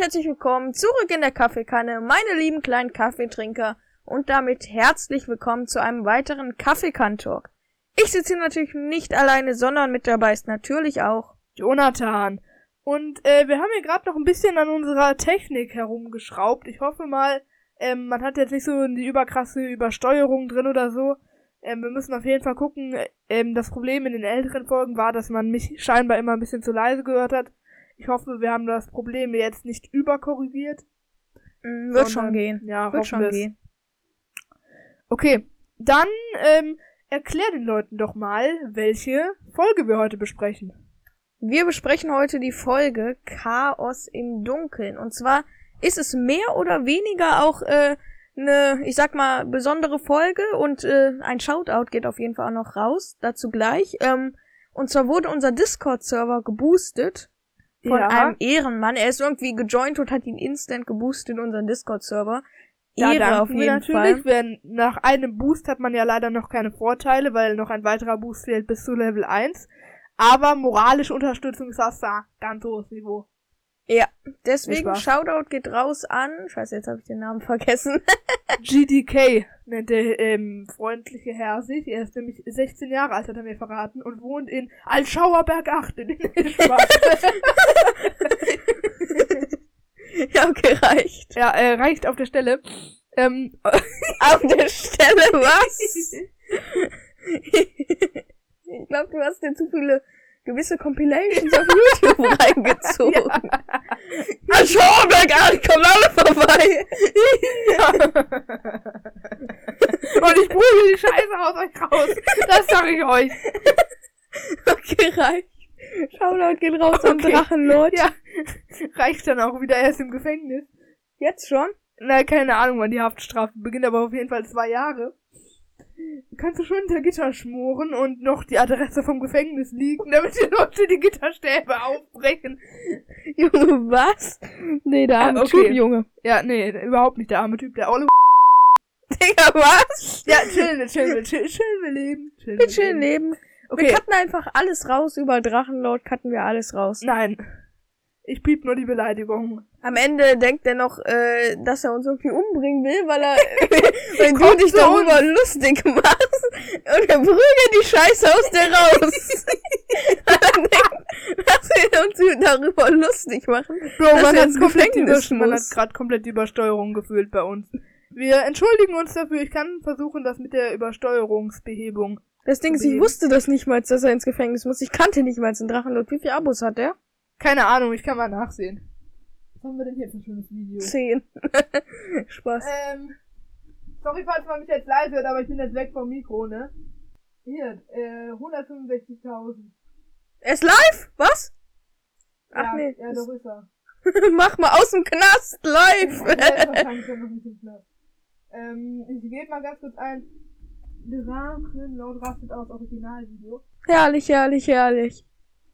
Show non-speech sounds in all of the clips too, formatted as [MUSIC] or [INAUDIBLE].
herzlich willkommen zurück in der Kaffeekanne, meine lieben kleinen Kaffeetrinker und damit herzlich willkommen zu einem weiteren Kaffeekantalk. Ich sitze hier natürlich nicht alleine, sondern mit dabei ist natürlich auch Jonathan. Und äh, wir haben hier gerade noch ein bisschen an unserer Technik herumgeschraubt. Ich hoffe mal, ähm, man hat jetzt nicht so die überkrasse Übersteuerung drin oder so. Ähm, wir müssen auf jeden Fall gucken. Ähm, das Problem in den älteren Folgen war, dass man mich scheinbar immer ein bisschen zu leise gehört hat. Ich hoffe, wir haben das Problem jetzt nicht überkorrigiert. Mm, wird schon gehen. Ja, wird schon wir's. gehen. Okay, dann ähm, erklär den Leuten doch mal, welche Folge wir heute besprechen. Wir besprechen heute die Folge Chaos im Dunkeln. Und zwar ist es mehr oder weniger auch äh, eine, ich sag mal, besondere Folge und äh, ein Shoutout geht auf jeden Fall auch noch raus, dazu gleich. Ähm, und zwar wurde unser Discord-Server geboostet von Ja. einem Ehrenmann. Er ist irgendwie gejoint und hat ihn instant geboostet in unseren Discord-Server. Da Ehre auf jeden natürlich. Fall. Wenn, nach einem Boost hat man ja leider noch keine Vorteile, weil noch ein weiterer Boost fehlt bis zu Level 1. Aber moralische Unterstützung ist das da ganz hohes Niveau. Ja, deswegen? Shoutout geht raus an. Scheiße, jetzt habe ich den Namen [LAUGHS] vergessen. GDK nennt der ähm, freundliche Herr sich. Er ist nämlich 16 Jahre alt, hat er mir verraten, und wohnt in Altschauerberg 8 [LAUGHS] in [LAUGHS] ja, okay, reicht. Ja, äh, reicht auf der Stelle. Ähm, Auf der Stelle was? ich glaube, du hast dir zu viele gewisse Compilations auf [LAUGHS] YouTube reingezogen. [LAUGHS] Ah, schau mal gar nicht, kommen alle vorbei. und ich prügel die Scheiße aus euch raus. Das sag ich euch. Okay, reicht. Shoutout geht raus am Okay. Drachenlord. Ja, reicht dann auch wieder erst im Gefängnis. Jetzt schon? Na, keine Ahnung, wann die Haftstrafe beginnt, aber auf jeden Fall zwei Jahre. Kannst du schon hinter Gitter schmoren und noch die Adresse vom Gefängnis liegen, damit die Leute die Gitterstäbe aufbrechen. Junge, was? Nee, der arme Ah, okay. Typ, Junge. Ja, nee, überhaupt nicht der arme Typ, der Olle. [LAUGHS] Digga, was? Ja, chillen wir, chillen wir, chillen, chillen wir leben. Chillen Wir chillen leben. Wir Okay, cutten einfach alles raus. Über Drachenlord cutten wir alles raus. nein. Ich piep nur die Beleidigung. Am Ende denkt er noch, äh, dass er uns irgendwie umbringen will, weil er, [LAUGHS] weil du dich darüber lustig machst und er prügelt die Scheiße aus dir raus. [LAUGHS] er denkt, dass wir uns darüber lustig machen. Bro, Dass man hat, ins komplett Über- man hat gerade komplett die Übersteuerung gefühlt bei uns. Wir entschuldigen uns dafür. Ich kann versuchen, das mit der Übersteuerungsbehebung. Das Ding ist, ich wusste das nicht mal, dass er ins Gefängnis muss. Ich kannte nicht mal den Drachenlord. Wie viele Abos hat er? Keine Ahnung, ich kann mal nachsehen. Was haben wir denn hier für ein schönes Video? Zehn. [LAUGHS] Spaß. Ähm, sorry, falls man mich jetzt leise hört, aber ich bin jetzt weg vom Mikro, ne? Hier, äh, 165.000. Er ist live? Was? Ach ja, nee. Ja, doch ist er. [LAUGHS] Mach mal aus dem Knast live. [LAUGHS] Ähm, ich gebe mal ganz kurz ein. Drachenlaut rastet aus Originalvideo. herrlich, herrlich, herrlich.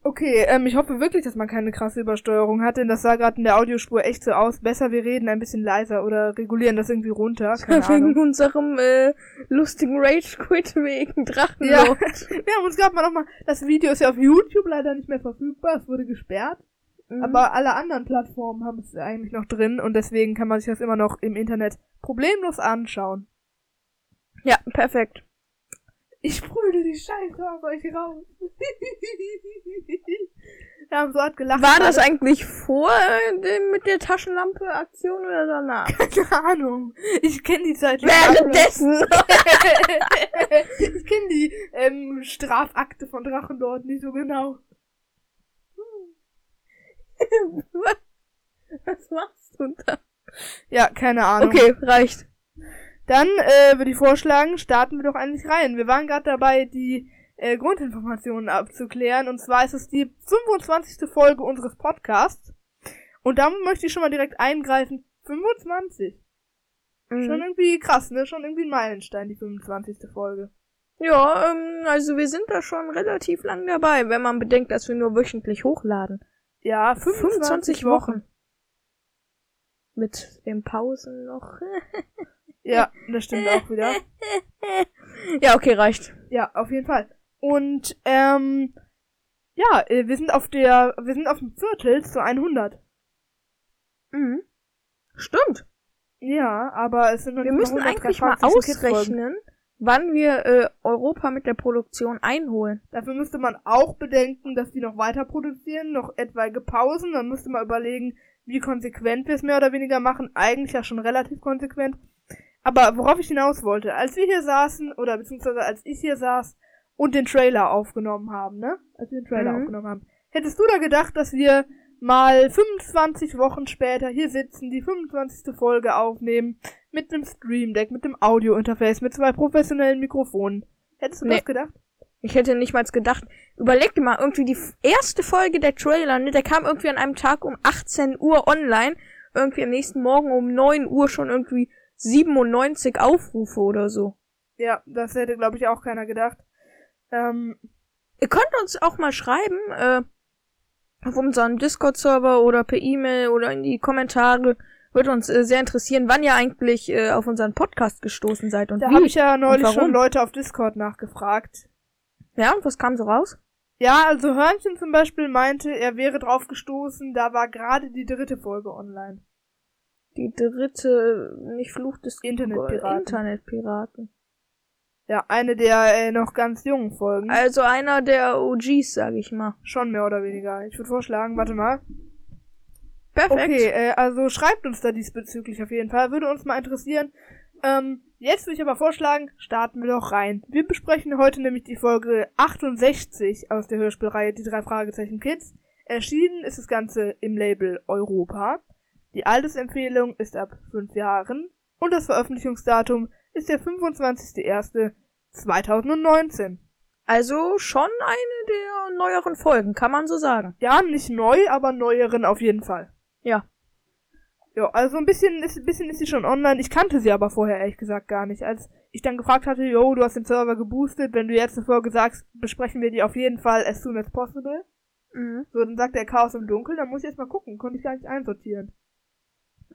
Okay, ähm, ich hoffe wirklich, dass man keine krasse Übersteuerung hat, denn das sah gerade in der Audiospur echt so aus. Besser, wir reden ein bisschen leiser oder regulieren das irgendwie runter. [LAUGHS] Keine Wegen Ahnung. unserem äh, lustigen Rage-Quit wegen Ja, Drachenlord. [LAUGHS] wir haben uns gerade mal nochmal, das Video ist ja auf YouTube leider nicht mehr verfügbar, es wurde gesperrt, Mhm. aber alle anderen Plattformen haben es eigentlich noch drin und deswegen kann man sich das immer noch im Internet problemlos anschauen. ja, perfekt. Ich sprühe die Scheiße auf euch raus. [LAUGHS] Wir haben so hart gelacht. War das eigentlich vor äh, dem mit der Taschenlampe-Aktion oder danach? [LAUGHS] Keine Ahnung. Ich kenne die Zeit. Währenddessen. ich kenne die ähm, Strafakte von Drachenlord nicht so genau. [LAUGHS] Was machst du da? Ja, keine Ahnung. Okay, reicht. Dann äh, würde ich vorschlagen, starten wir doch eigentlich rein. Wir waren gerade dabei, die äh, Grundinformationen abzuklären. Und zwar ist es die 25. Folge unseres Podcasts. Und da möchte ich schon mal direkt eingreifen. 25. Schon Mhm. irgendwie krass, ne? Schon irgendwie ein Meilenstein, die 25. Folge. Ja, ähm, also wir sind da schon relativ lang dabei, wenn man bedenkt, dass wir nur wöchentlich hochladen. Ja, 25, 25 Wochen. Wochen. Mit den Pausen noch. [LAUGHS] Ja, das stimmt auch wieder. [LAUGHS] ja, okay, reicht. Ja, auf jeden Fall. Und, ähm, ja, äh, wir sind auf der, wir sind auf dem Viertel zu 100. Mhm. Stimmt. Ja, aber es sind noch Wir müssen eigentlich mal 123 Kids-Folgen. ausrechnen, wann wir äh, Europa mit der Produktion einholen. Dafür müsste man auch bedenken, dass die noch weiter produzieren, noch etwaige Pausen. Dann müsste man überlegen, wie konsequent wir es mehr oder weniger machen. Eigentlich ja schon relativ konsequent. Aber worauf ich hinaus wollte, als wir hier saßen, oder beziehungsweise als ich hier saß und den Trailer aufgenommen haben, ne? Als wir den Trailer Mhm. aufgenommen haben. Hättest du da gedacht, dass wir mal 25 Wochen später hier sitzen, die 25. Folge aufnehmen, mit einem Stream Deck, mit dem Audio-Interface, mit zwei professionellen Mikrofonen? Hättest du Nee. das gedacht? Ich hätte nicht mal gedacht, überleg dir mal, irgendwie die erste Folge der Trailer, ne, der kam irgendwie an einem Tag um 18 Uhr online, irgendwie am nächsten Morgen um 9 Uhr schon irgendwie 97 Aufrufe oder so. Ja, das hätte, glaube ich, auch keiner gedacht. Ähm, Ihr könnt uns auch mal schreiben, äh, auf unserem Discord-Server oder per E-Mail oder in die Kommentare. Würde uns äh, sehr interessieren, wann ihr eigentlich äh, auf unseren Podcast gestoßen seid und da wie. habe ich ja neulich schon Leute auf Discord nachgefragt. Ja, und was kam so raus? Ja, also Hörnchen zum Beispiel meinte, er wäre drauf gestoßen, da war gerade die dritte Folge online. Die dritte, nicht Fluch des Internetpiraten. Internetpiraten. Ja, eine der äh, noch ganz jungen Folgen. Also einer der OGs, sag ich mal. Schon mehr oder weniger. Ich würde vorschlagen, warte mal. Perfekt. Okay, äh, also schreibt uns da diesbezüglich auf jeden Fall. Würde uns mal interessieren. Ähm, jetzt würde ich aber vorschlagen, starten wir doch rein. Wir besprechen heute nämlich die Folge 68 aus der Hörspielreihe Die drei Fragezeichen Kids. Erschienen ist das Ganze im Label Europa. Die Altersempfehlung ist ab 5 Jahren und das Veröffentlichungsdatum ist der 25.01.2019. Also schon eine der neueren Folgen, kann man so sagen. Ja, nicht neu, aber neueren auf jeden Fall. Ja. Ja, also ein bisschen ist, ein bisschen ist sie schon online. Ich kannte sie aber vorher ehrlich gesagt gar nicht. Als ich dann gefragt hatte, yo, du hast den Server geboostet, wenn du jetzt eine Folge sagst, besprechen wir die auf jeden Fall as soon as possible. Mhm. So, dann sagt der Chaos im Dunkeln, dann muss ich erst mal gucken. Konnte ich gar nicht einsortieren.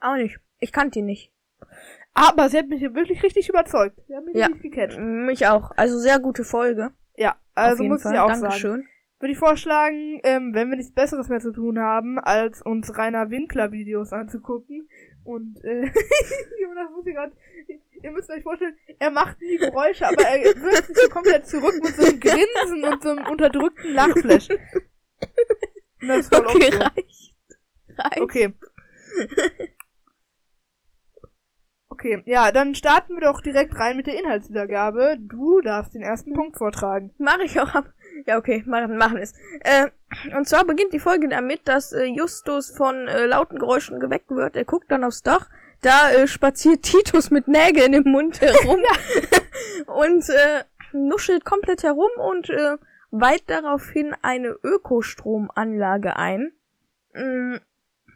Auch nicht. Ich kannte die nicht. Aber sie hat mich wirklich richtig überzeugt. Sie hat mich Ja. richtig gecatcht. Mich auch. Also sehr gute Folge. Ja, also muss Fall. ich auch Dankeschön. sagen. Würde ich vorschlagen, ähm, wenn wir nichts Besseres mehr zu tun haben, als uns Rainer Winkler Videos anzugucken. Und äh, [LAUGHS] Jonas muss hier grad, ihr müsst euch vorstellen, er macht nie Geräusche, aber er wirft sich komplett zurück mit so einem [LAUGHS] Grinsen und so einem unterdrückten Lachflash. [LAUGHS] Das ist voll Okay, so. reicht. Reicht. Okay. Okay, ja, dann starten wir doch direkt rein mit der Inhaltswiedergabe. Du darfst den ersten Punkt vortragen. Mache ich auch ab. Ja, okay, machen, machen es. Äh, und zwar beginnt die Folge damit, dass äh, Justus von äh, lauten Geräuschen geweckt wird. Er guckt dann aufs Dach. Da äh, spaziert Titus mit Nägeln im Mund herum [LAUGHS] und äh, nuschelt komplett herum und äh, weiht daraufhin eine Ökostromanlage ein. Mm,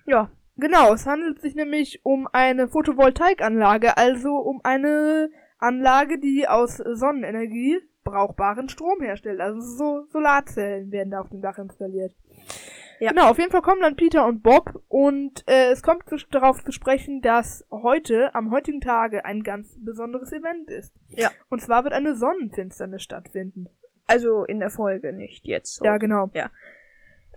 ja, Genau, es handelt sich nämlich um eine Photovoltaikanlage, also um eine Anlage, die aus Sonnenenergie brauchbaren Strom herstellt. Also so Solarzellen werden da auf dem Dach installiert. Ja. Genau, auf jeden Fall kommen dann Peter und Bob und äh, es kommt zu, darauf zu sprechen, dass heute, am heutigen Tage, ein ganz besonderes Event ist. Ja. Und zwar wird eine Sonnenfinsternis stattfinden. also in der Folge, nicht jetzt. Ja, genau.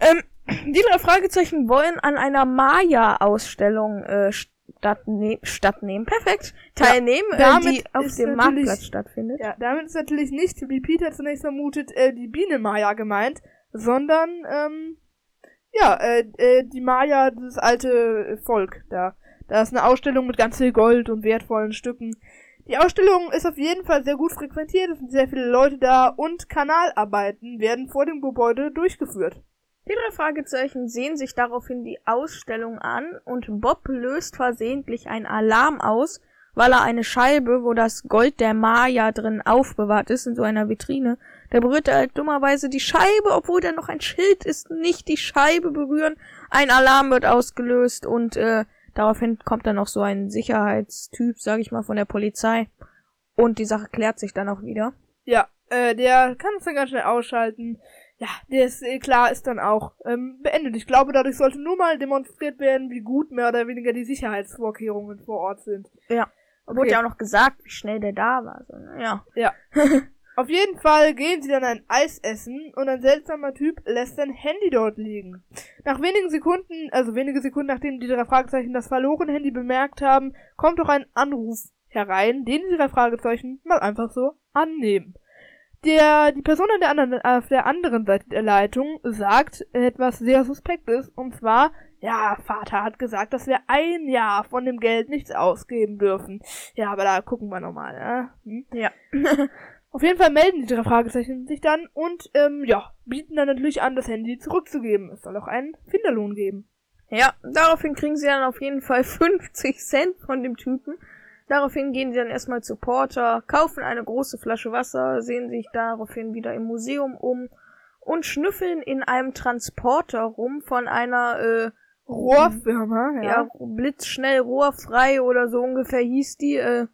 Ähm, die drei Fragezeichen wollen an einer Maya-Ausstellung äh, stattne stattnehmen. Perfekt. Teilnehmen, äh, damit die auf dem Marktplatz stattfindet. Ja, damit ist natürlich nicht, wie Peter zunächst vermutet, äh, die Biene Maya gemeint, sondern, ähm, ja, äh, äh, die Maya, das alte Volk da. Da ist eine Ausstellung mit ganz viel Gold und wertvollen Stücken. Die Ausstellung ist auf jeden Fall sehr gut frequentiert, es sind sehr viele Leute da und Kanalarbeiten werden vor dem Gebäude durchgeführt. Die drei Fragezeichen sehen sich daraufhin die Ausstellung an und Bob löst versehentlich einen Alarm aus, weil er eine Scheibe, wo das Gold der Maya drin aufbewahrt ist, in so einer Vitrine, da berührt er halt dummerweise die Scheibe, obwohl da noch ein Schild ist, nicht die Scheibe berühren. Ein Alarm wird ausgelöst und äh, daraufhin kommt dann noch so ein Sicherheitstyp, sag ich mal, von der Polizei. Und die Sache klärt sich dann auch wieder. Ja, äh, der kann es dann ganz schnell ausschalten. Ja, der ist äh, klar, ist dann auch ähm, beendet. Ich glaube, dadurch sollte nur mal demonstriert werden, wie gut mehr oder weniger die Sicherheitsvorkehrungen vor Ort sind. Ja. Wurde ja auch noch gesagt, wie schnell der da war. So, ne? ja. Ja. [LAUGHS] Auf jeden Fall gehen sie dann ein Eis essen und ein seltsamer Typ lässt sein Handy dort liegen. Nach wenigen Sekunden, also wenige Sekunden nachdem die drei Fragezeichen das verlorene Handy bemerkt haben, kommt auch ein Anruf herein, den die drei Fragezeichen mal einfach so annehmen. Der, die Person an der anderen, auf der anderen Seite der Leitung sagt etwas sehr Suspektes, und zwar, ja, Vater hat gesagt, dass wir ein Jahr von dem Geld nichts ausgeben dürfen. Ja, aber da gucken wir nochmal, ne? Hm? Ja. [LAUGHS] Auf jeden Fall melden die drei Fragezeichen sich dann und, ähm, ja, bieten dann natürlich an, das Handy zurückzugeben. Es soll auch einen Finderlohn geben. Ja, daraufhin kriegen sie dann auf jeden Fall 50 Cent von dem Typen. Daraufhin gehen sie dann erstmal zu Porter, kaufen eine große Flasche Wasser, sehen sich daraufhin wieder im Museum um und schnüffeln in einem Transporter rum von einer äh, Rohrfirma, ja. ja, blitzschnell rohrfrei oder so ungefähr hieß die. Äh,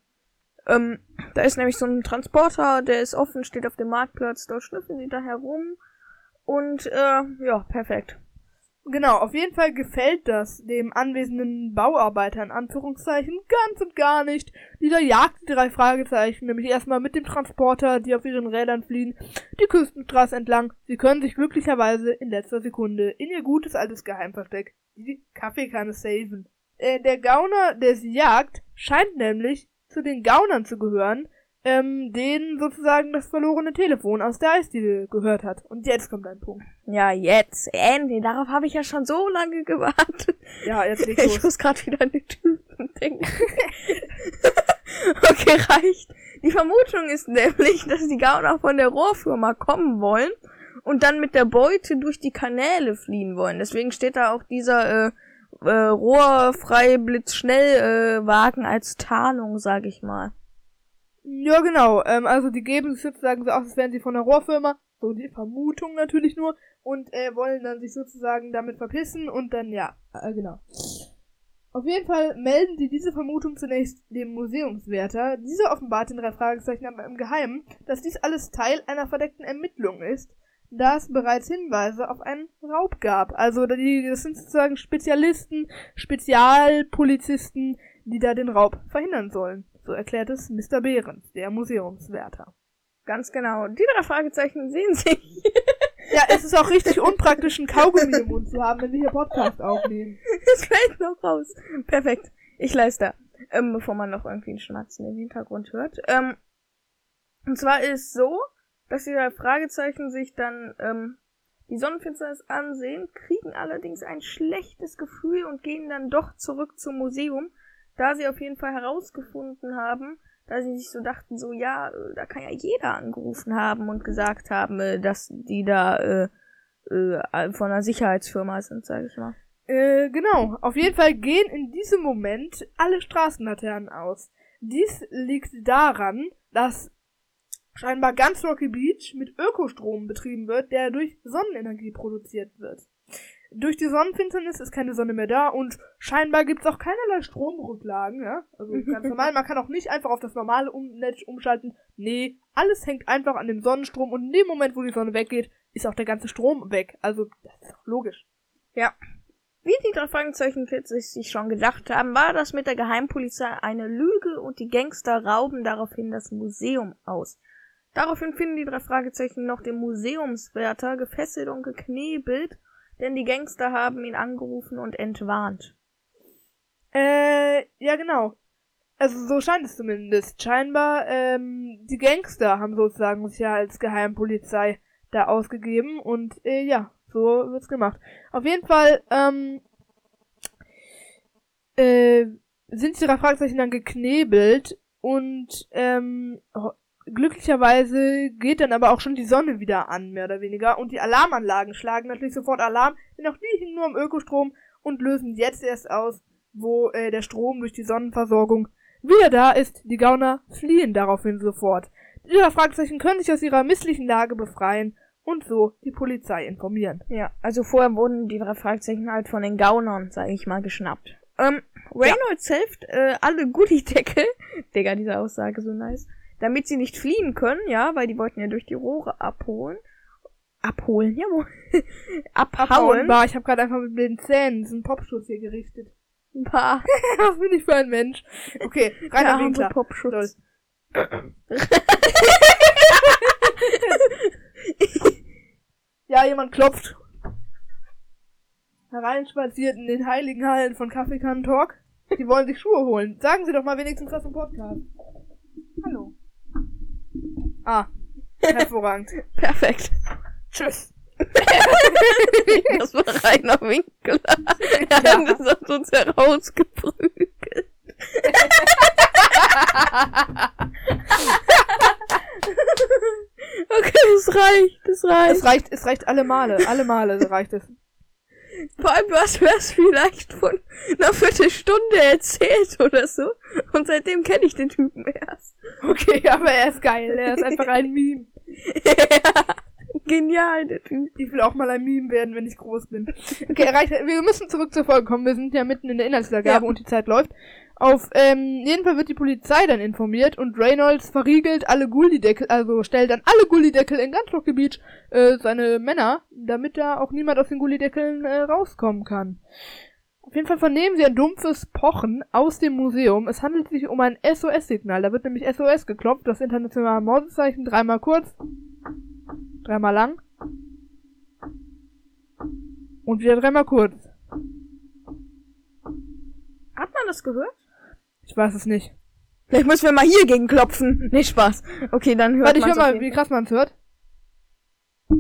ähm, da ist nämlich so ein Transporter, der ist offen, steht auf dem Marktplatz, dort schnüffeln sie da herum und äh, ja, perfekt. Genau, auf jeden Fall gefällt das dem anwesenden Bauarbeiter in Anführungszeichen ganz und gar nicht. Dieser jagt die drei Fragezeichen, nämlich erstmal mit dem Transporter, die auf ihren Rädern fliehen, die Küstenstraße entlang. Sie können sich glücklicherweise in letzter Sekunde in ihr gutes altes Geheimversteck, die Kaffeekanne, saven. Äh, der Gauner, der sie jagt, scheint nämlich zu den Gaunern zu gehören, ähm, denen sozusagen das verlorene Telefon aus der Eisdiele gehört hat. Und jetzt kommt ein Punkt. Ja, jetzt, endlich. Darauf habe ich ja schon so lange gewartet. Ja, jetzt [LAUGHS] leg's Ich los. muss gerade wieder an den Typen denken. [LAUGHS] okay, reicht. Die Vermutung ist nämlich, dass die Gauner von der Rohrfirma kommen wollen und dann mit der Beute durch die Kanäle fliehen wollen. Deswegen steht da auch dieser äh, äh, rohrfrei blitzschnell äh, Wagen als Tarnung, sag ich mal. Ja, genau. Ähm, also die geben sich sozusagen so aus, als wären sie von der Rohrfirma. So die Vermutung natürlich nur. Und äh, wollen dann sich sozusagen damit verpissen und dann, ja, äh, genau. Auf jeden Fall melden sie diese Vermutung zunächst dem Museumswärter. Dieser offenbart den drei Fragezeichen aber im Geheimen, dass dies alles Teil einer verdeckten Ermittlung ist, da es bereits Hinweise auf einen Raub gab. Also die, das sind sozusagen Spezialisten, Spezialpolizisten, die da den Raub verhindern sollen. So erklärt es Mr. Behrens, der Museumswärter. Ganz genau. Die drei Fragezeichen sehen sich. Ja, es ist auch richtig unpraktisch, einen Kaugummi im Mund zu haben, wenn wir hier Podcast aufnehmen. Es fällt noch raus. Perfekt. Ich leiste. Ähm, bevor man noch irgendwie einen Schnatzen im Hintergrund hört. Ähm, und zwar ist so, dass die drei Fragezeichen sich dann ähm, die Sonnenfinsternis ansehen, kriegen allerdings ein schlechtes Gefühl und gehen dann doch zurück zum Museum, da sie auf jeden Fall herausgefunden haben, da sie sich so dachten, so ja, äh, da kann ja jeder angerufen haben und gesagt haben, äh, dass die da äh, äh, von einer Sicherheitsfirma sind, sag ich mal. Äh, genau. Auf jeden Fall gehen in diesem Moment alle Straßenlaternen aus. Dies liegt daran, dass scheinbar ganz Rocky Beach mit Ökostrom betrieben wird, der durch Sonnenenergie produziert wird. Durch die Sonnenfinsternis ist keine Sonne mehr da und scheinbar gibt's auch keinerlei Stromrücklagen, ja? Also [LAUGHS] ganz normal, man kann auch nicht einfach auf das normale um Netz umschalten. Nee, alles hängt einfach an dem Sonnenstrom und in dem Moment, wo die Sonne weggeht, ist auch der ganze Strom weg. Also, das ist doch logisch. Ja. Wie die drei Fragezeichen 40 sich schon gedacht haben, war das mit der Geheimpolizei eine Lüge und die Gangster rauben daraufhin das Museum aus. Daraufhin finden die drei Fragezeichen noch den Museumswärter gefesselt und geknebelt, denn die Gangster haben ihn angerufen und entwarnt. Äh, ja, genau. Also so scheint es zumindest. Scheinbar, ähm, die Gangster haben sozusagen sich ja als Geheimpolizei da ausgegeben und äh, ja, so wird's gemacht. Auf jeden Fall, ähm, äh, sind die drei Fragezeichen dann geknebelt und ähm, glücklicherweise geht dann aber auch schon die Sonne wieder an, mehr oder weniger. Und die Alarmanlagen schlagen natürlich sofort Alarm, denn auch die hingen nur am Ökostrom und lösen jetzt erst aus, wo äh, der Strom durch die Sonnenversorgung wieder da ist. Die Gauner fliehen daraufhin sofort. Die drei Fragezeichen können sich aus ihrer misslichen Lage befreien und so die Polizei informieren. Ja, also vorher wurden die drei Fragezeichen halt von den Gaunern, sag ich mal, geschnappt. Ähm, Reynolds hilft äh, alle Goodie-Deckel, [LAUGHS] Digga, diese Aussage so nice, damit sie nicht fliehen können, ja, weil die wollten ja durch die Rohre abholen. Abholen, jawohl. [LAUGHS] Abhauen. Abhauen. ich habe gerade einfach mit den Zähnen diesen Popschutz hier gerichtet. Bah. [LAUGHS] Was bin ich für ein Mensch? Okay, rein ja, Winkler. Popschutz. [LAUGHS] ja, jemand klopft. Hereinspaziert in den heiligen Hallen von Kaffeekannen Talk. Die wollen sich Schuhe holen. Sagen Sie doch mal wenigstens was im Podcast. Hallo. Ah, hervorragend. [LAUGHS] Perfekt. Tschüss. Das war reiner Winkler. Ja. Das hat uns herausgeprügelt. [LAUGHS] Okay, es reicht, es reicht. Es reicht, es reicht alle Male, alle Male reicht es. Vor allem, was wär's vielleicht von einer Viertelstunde erzählt oder so. Und seitdem kenne ich den Typen erst. Okay, [LAUGHS] aber er ist geil, er ist einfach ein Meme. ja, [LAUGHS] genial, der Typ. Ich will auch mal ein Meme werden, wenn ich groß bin. Okay, reicht, wir müssen zurück zur Folge kommen, wir sind ja mitten in der Inhaltswiedergabe Ja. und die Zeit läuft. Auf ähm, jeden Fall wird die Polizei dann informiert und Reynolds verriegelt alle Gullideckel, also stellt dann alle Gullideckel in ganz Beach äh, seine Männer, damit da auch niemand aus den Gullideckeln äh, rauskommen kann. Auf jeden Fall vernehmen sie ein dumpfes Pochen aus dem Museum. Es handelt sich um ein SOS-Signal. Da wird nämlich SOS geklopft, das internationale Mordzeichen, dreimal kurz, dreimal lang und wieder dreimal kurz. Hat man das gehört? Ich weiß es nicht. Vielleicht müssen wir mal hier gegen klopfen. Nee, Spaß. Okay, dann hört Warte, ich hör mal, wie krass man es hört. Oh,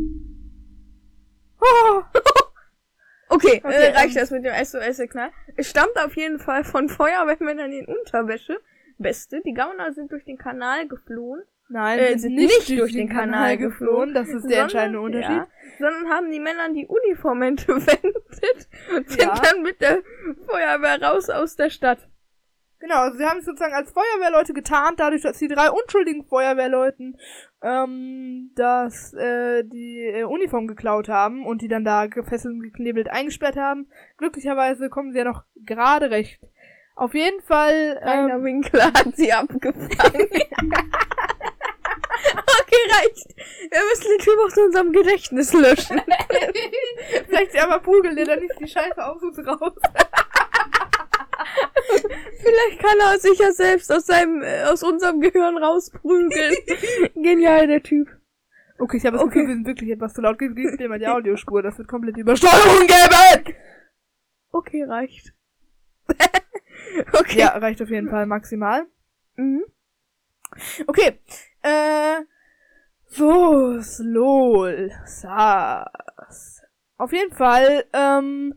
[LAUGHS] Okay, Okay, äh, reicht ähm, das mit dem SOS-Signal. Es stammt auf jeden Fall von Feuerwehrmännern in Unterwäsche. Beste, die Gauner sind durch den Kanal geflohen. Nein, Äh, sie sind nicht durch den Kanal geflohen, Das ist der sondern- entscheidende Unterschied. Ja, sondern haben die Männer die Uniform entwendet und sind Ja. dann mit der Feuerwehr raus aus der Stadt. Genau, also sie haben sich sozusagen als Feuerwehrleute getarnt, dadurch, dass die drei unschuldigen Feuerwehrleuten ähm, das, äh, die äh, Uniform geklaut haben und die dann da gefesselt und geknebelt eingesperrt haben. Glücklicherweise kommen sie ja noch gerade recht. Auf jeden Fall. Rainer Ähm, Winkler hat sie abgefangen. [LAUGHS] okay, reicht. Wir müssen den Typ aus unserem Gedächtnis löschen. [LAUGHS] vielleicht aber prügeln der dann nicht die Scheiße aus uns raus. [LAUGHS] Vielleicht kann er sich ja selbst aus seinem, äh, aus unserem Gehirn rausprügeln. [LAUGHS] Genial, der Typ. Okay, ich habe das Okay. Gefühl, wir sind wirklich etwas zu laut. Gib dir mal die Audiospur, das wird komplett Übersteuerung geben! Okay, reicht. [LAUGHS] okay. Ja, reicht auf jeden Fall maximal. Mhm. Okay. Äh. So, lol. Sass. Auf jeden Fall, ähm.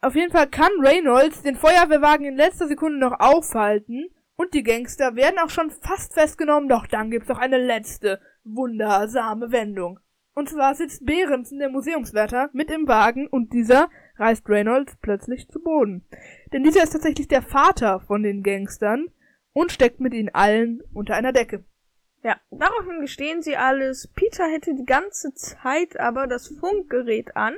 Auf jeden Fall kann Reynolds den Feuerwehrwagen in letzter Sekunde noch aufhalten und die Gangster werden auch schon fast festgenommen, doch dann gibt's noch eine letzte wundersame Wendung. Und zwar sitzt Behrensen, der Museumswärter, mit im Wagen und dieser reißt Reynolds plötzlich zu Boden. Denn dieser ist tatsächlich der Vater von den Gangstern und steckt mit ihnen allen unter einer Decke. Ja, daraufhin gestehen sie alles. Peter hätte die ganze Zeit aber das Funkgerät an.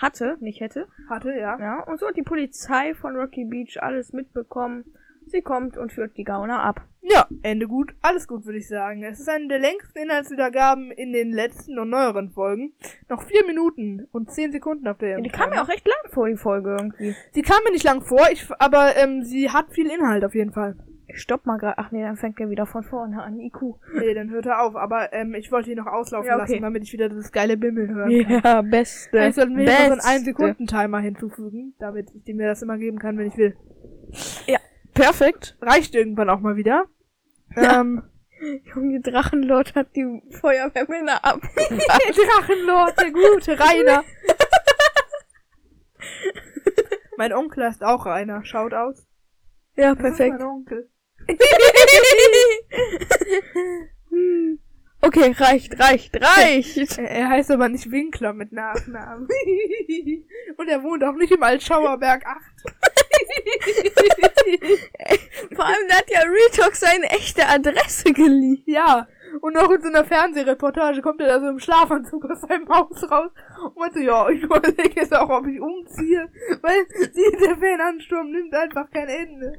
Hatte, nicht hätte. Hatte, ja. Ja, und so hat die Polizei von Rocky Beach alles mitbekommen. Sie kommt und führt die Gauner ab. Ja, Ende gut, alles gut, würde ich sagen. Es ist eine der längsten Inhaltswiedergaben in den letzten und neueren Folgen. Noch vier Minuten und zehn Sekunden auf der Ja, die kam mir auch recht lang vor, die Folge irgendwie. Sie kam mir nicht lang vor, ich, aber ähm, sie hat viel Inhalt auf jeden Fall. Ich stopp mal gerade. Ach nee, dann fängt er wieder von vorne an. IQ. Nee, dann hört er auf. Aber ähm, ich wollte ihn noch auslaufen Ja, okay. lassen, damit ich wieder das geile Bimmel hören kann. Ja, beste. Vielleicht sollten wir hier noch so einen Beste. 1-Sekunden-Timer hinzufügen, damit ich mir das immer geben kann, wenn ich will. Perfekt. Reicht irgendwann auch mal wieder. Ja. Ähm, [LAUGHS] Junge Drachenlord hat die Feuerwehrmänner ab. [LAUGHS] Drachenlord, der gute Rainer. [LAUGHS] mein Onkel heißt auch Rainer. Schaut aus. ja, Das ist perfekt. Mein Onkel. [LAUGHS] Okay, reicht, reicht, reicht. Er, heißt aber nicht Winkler mit Nachnamen. [LAUGHS] Und er wohnt auch nicht im Altschauerberg 8. [LAUGHS] Vor allem, da hat ja Retalk seine echte Adresse geliehen. ja. Und noch in so einer Fernsehreportage kommt er da so im Schlafanzug aus seinem Haus raus und meinte, ja, ich überlege jetzt auch, ob ich umziehe, weil der Fanansturm nimmt einfach kein Ende.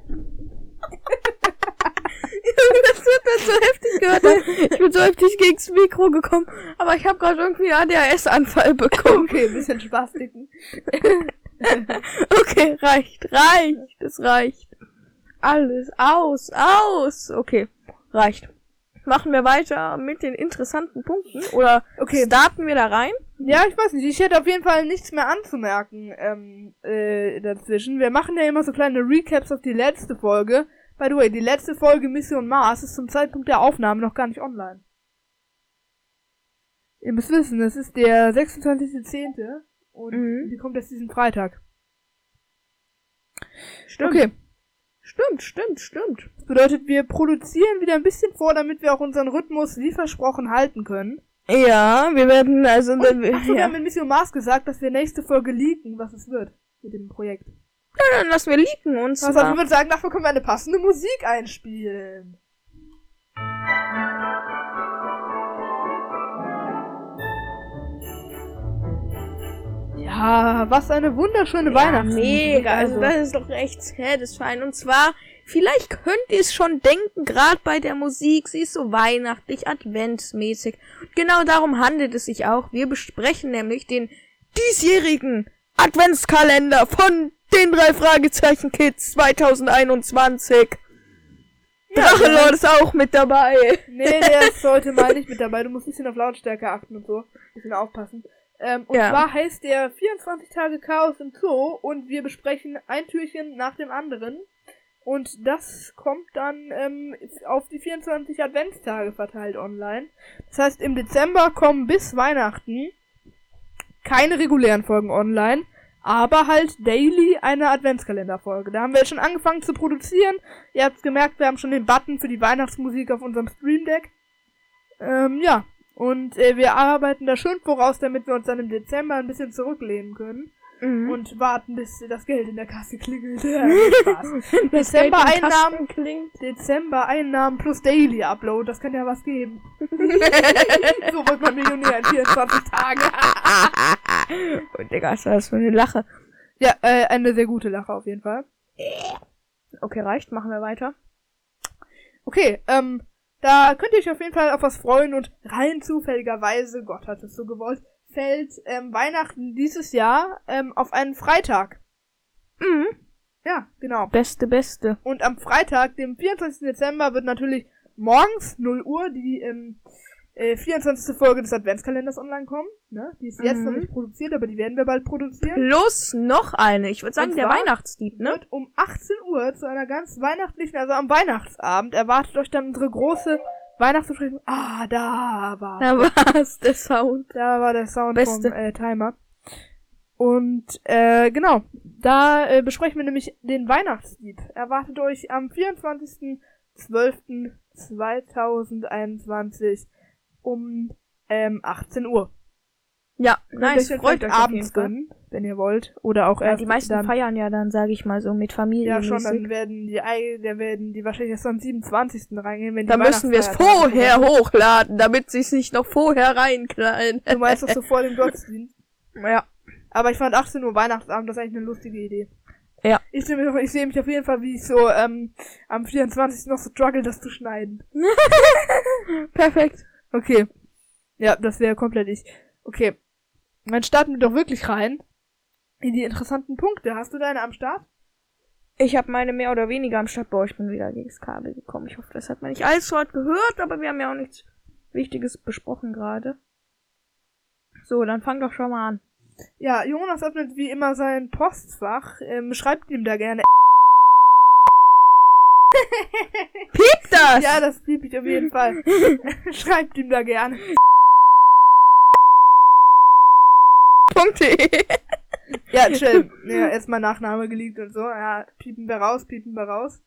[LAUGHS] das wird dann so heftig gehört. haben. Ich bin so heftig gegens Mikro gekommen, aber ich habe gerade irgendwie einen ADHS-Anfall bekommen. Okay, ein bisschen Spastiken. [LAUGHS] Okay, reicht, reicht, es reicht. Alles aus, aus. Okay, reicht. machen wir weiter mit den interessanten Punkten oder Okay. starten wir da rein? Ja, ich weiß nicht. Ich hätte auf jeden Fall nichts mehr anzumerken ähm, äh, dazwischen. Wir machen ja immer so kleine Recaps auf die letzte Folge. By the way, die letzte Folge Mission Mars ist zum Zeitpunkt der Aufnahme noch gar nicht online. Ihr müsst wissen, es ist der 26.10. und Mhm. die kommt erst diesen Freitag. Stimmt. Okay. Stimmt, stimmt, stimmt. Das bedeutet, wir produzieren wieder ein bisschen vor, damit wir auch unseren Rhythmus wie versprochen halten können. Ja, wir werden also Und, dann, ach so, wir ja. haben mit Mission Mars gesagt, dass wir nächste Folge leaken, was es wird mit dem Projekt. Ja, dann lassen wir liegen und Also, ich würde sagen, dafür können wir eine passende Musik einspielen. Ja, was eine wunderschöne ja, Weihnachtsmusik. mega, also das ist doch echt satisfying und zwar Vielleicht könnt ihr es schon denken, gerade bei der Musik, sie ist so weihnachtlich, adventsmäßig. Genau darum handelt es sich auch. Wir besprechen nämlich den diesjährigen Adventskalender von den drei Fragezeichen Kids 2021. Ja, Drachenlord ist auch mit dabei. Nee, der ist heute mal nicht mit dabei. Du musst ein bisschen auf Lautstärke achten und so. Ein bisschen aufpassen. Ähm, und Ja. zwar heißt der 24 Tage Chaos im Zoo und wir besprechen ein Türchen nach dem anderen. Und das kommt dann ähm, auf die 24 Adventstage verteilt online. Das heißt, im Dezember kommen bis Weihnachten keine regulären Folgen online, aber halt daily eine Adventskalenderfolge. Da haben wir jetzt schon angefangen zu produzieren. Ihr habt gemerkt, wir haben schon den Button für die Weihnachtsmusik auf unserem Stream Deck. Ähm, ja. Und äh, wir arbeiten da schön voraus, damit wir uns dann im Dezember ein bisschen zurücklehnen können. Mhm. Und warten, bis das Geld in der Kasse klingelt. [LAUGHS] Dezember-Einnahmen klingt. Dezember-Einnahmen plus Daily Upload, das kann ja was geben. [LAUGHS] so wird man Millionär in 24 Tagen. Und [LAUGHS] Digga, ist das für eine Lache. Ja, äh, eine sehr gute Lache auf jeden Fall. Okay, reicht, machen wir weiter. Okay, ähm, da könnt ihr euch auf jeden Fall auf was freuen und rein zufälligerweise, Gott hat es so gewollt, fällt ähm, Weihnachten dieses Jahr ähm, auf einen Freitag. Mhm. Ja, genau. Beste, beste. Und am Freitag, dem 24. Dezember, wird natürlich morgens 0 Uhr die ähm, äh, 24. Folge des Adventskalenders online kommen. Ne? Die ist jetzt Mhm. noch nicht produziert, aber die werden wir bald produzieren. Plus noch eine. Ich würde sagen, der Weihnachtsdieb, ne? Wird um 18 Uhr zu einer ganz weihnachtlichen, also am Weihnachtsabend, erwartet euch dann unsere große Weihnachtsbesprechung. Ah, da war Da war's, der Sound. Da war der Sound Beste. vom äh, Timer. Und äh, genau, da äh, besprechen wir nämlich den Weihnachtslied. Erwartet euch am 24.12.2021 um ähm, 18 Uhr. Ja, nice. Freut abends Fall. gönnen, wenn ihr wollt. Oder auch Ja, erst die meisten dann. feiern ja dann, sage ich mal, so mit Familie. Ja, schon, dann werden die, Ei- da werden die wahrscheinlich erst am 27. reingehen, wenn die Da müssen wir es vorher hochladen, damit sie es nicht noch vorher reinknallen. Du meinst das so vor dem Gottesdienst? [LAUGHS] ja. Aber ich fand 18 Uhr Weihnachtsabend, das ist eigentlich eine lustige Idee. Ja. Ich sehe mich, ich sehe mich auf jeden Fall, wie ich so ähm, am 24. noch so struggle, das zu schneiden. [LAUGHS] Perfekt. Okay. Ja, das wäre komplett ich. Okay. Dann starten wir doch wirklich rein in die interessanten Punkte. Hast du deine am Start? Ich habe meine mehr oder weniger am Start. Boah, ich bin wieder gegen das Kabel gekommen. Ich hoffe, das hat man nicht allzu hart gehört, aber wir haben ja auch nichts Wichtiges besprochen gerade. So, dann fang doch schon mal an. Ja, Jonas öffnet wie immer sein Postfach. Ähm, schreibt ihm da gerne. Piep das! Ja, das lieb ich auf jeden Fall. [LAUGHS] schreibt ihm da gerne. Punkte. [LAUGHS] Ja, chill. Ja, erstmal Nachname geleakt und so. Ja, piepen wir raus, piepen wir raus.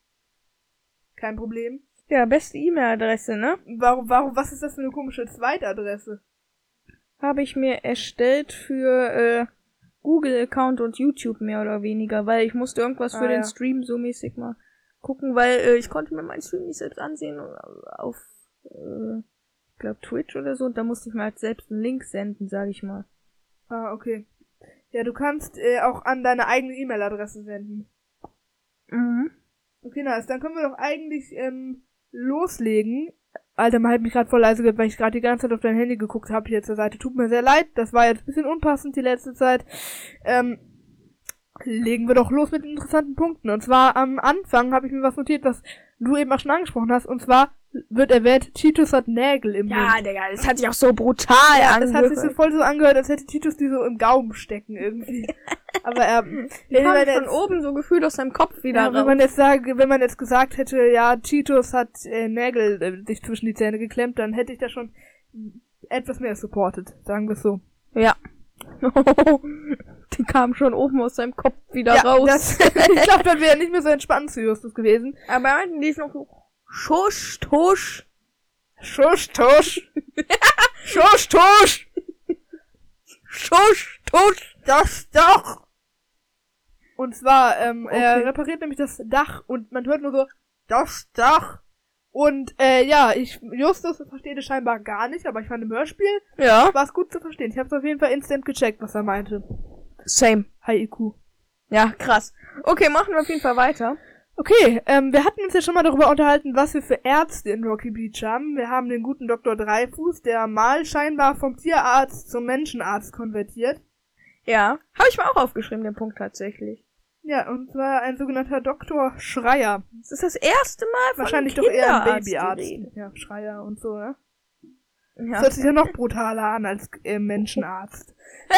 Kein Problem. ja, beste E-Mail-Adresse, ne? Warum, warum, was ist das für eine komische Zweitadresse? Habe ich mir erstellt für äh, Google-Account und YouTube mehr oder weniger, weil ich musste irgendwas für Ah, den ja. Stream so mäßig mal gucken, weil äh, ich konnte mir meinen Stream nicht selbst ansehen äh, auf, äh, ich glaube Twitch oder so, und da musste ich mir halt selbst einen Link senden, sage ich mal. Ah, okay. Ja, du kannst äh, auch an deine eigene E-Mail-Adresse senden. Mhm. Okay, nice. Dann können wir doch eigentlich ähm, loslegen. Alter, man hat mich gerade voll leise gehört, weil ich gerade die ganze Zeit auf dein Handy geguckt habe hier zur Seite. Tut mir sehr leid, das war jetzt ein bisschen unpassend die letzte Zeit. Ähm, legen wir doch los mit interessanten Punkten. Und zwar am Anfang habe ich mir was notiert, was du eben auch schon angesprochen hast, und zwar wird erwähnt, Titus hat Nägel im Ja, Mund. Digga, das hat sich auch so brutal Ja, das hat sich so angehört. voll so angehört, als hätte Titus die so im Gaumen stecken irgendwie. [LAUGHS] Aber er, Die wenn, man von jetzt, oben so gefühlt aus seinem Kopf wieder ja, wenn raus. man jetzt sage, wenn man jetzt gesagt hätte, ja, Titus hat äh, Nägel äh, sich zwischen die Zähne geklemmt, dann hätte ich da schon etwas mehr supported, sagen wir so. Ja. [LAUGHS] die kam schon oben aus seinem Kopf wieder ja, raus. Das, [LAUGHS] ich glaube, das wäre nicht mehr so entspannt zu Justus gewesen. Aber er meinten, die ist noch so Schusch, Tusch. Schusch, tusch. Schusch, tusch. Schusch, Tusch. Das doch. Und zwar, ähm, er Okay. repariert nämlich das Dach und man hört nur so, das Dach. Und, äh, ja, ich, Justus versteht es scheinbar gar nicht, aber ich fand im Hörspiel Ja. war es gut zu verstehen. Ich habe es auf jeden Fall instant gecheckt, was er meinte. Same. Hi, IQ. Ja, krass. Okay, machen wir auf jeden Fall weiter. Okay, ähm, wir hatten uns ja schon mal darüber unterhalten, was wir für Ärzte in Rocky Beach haben. Wir haben den guten Dr. Dreifuß, der mal scheinbar vom Tierarzt zum Menschenarzt konvertiert. Ja. Habe ich mir auch aufgeschrieben, den Punkt tatsächlich. Ja, und zwar ein sogenannter Dr. Schreier. Das ist das erste Mal von Wahrscheinlich doch eher ein Babyarzt. Ja, Schreier und so, ne? Das Ja. hört sich ja noch brutaler an als äh, Menschenarzt. [LAUGHS]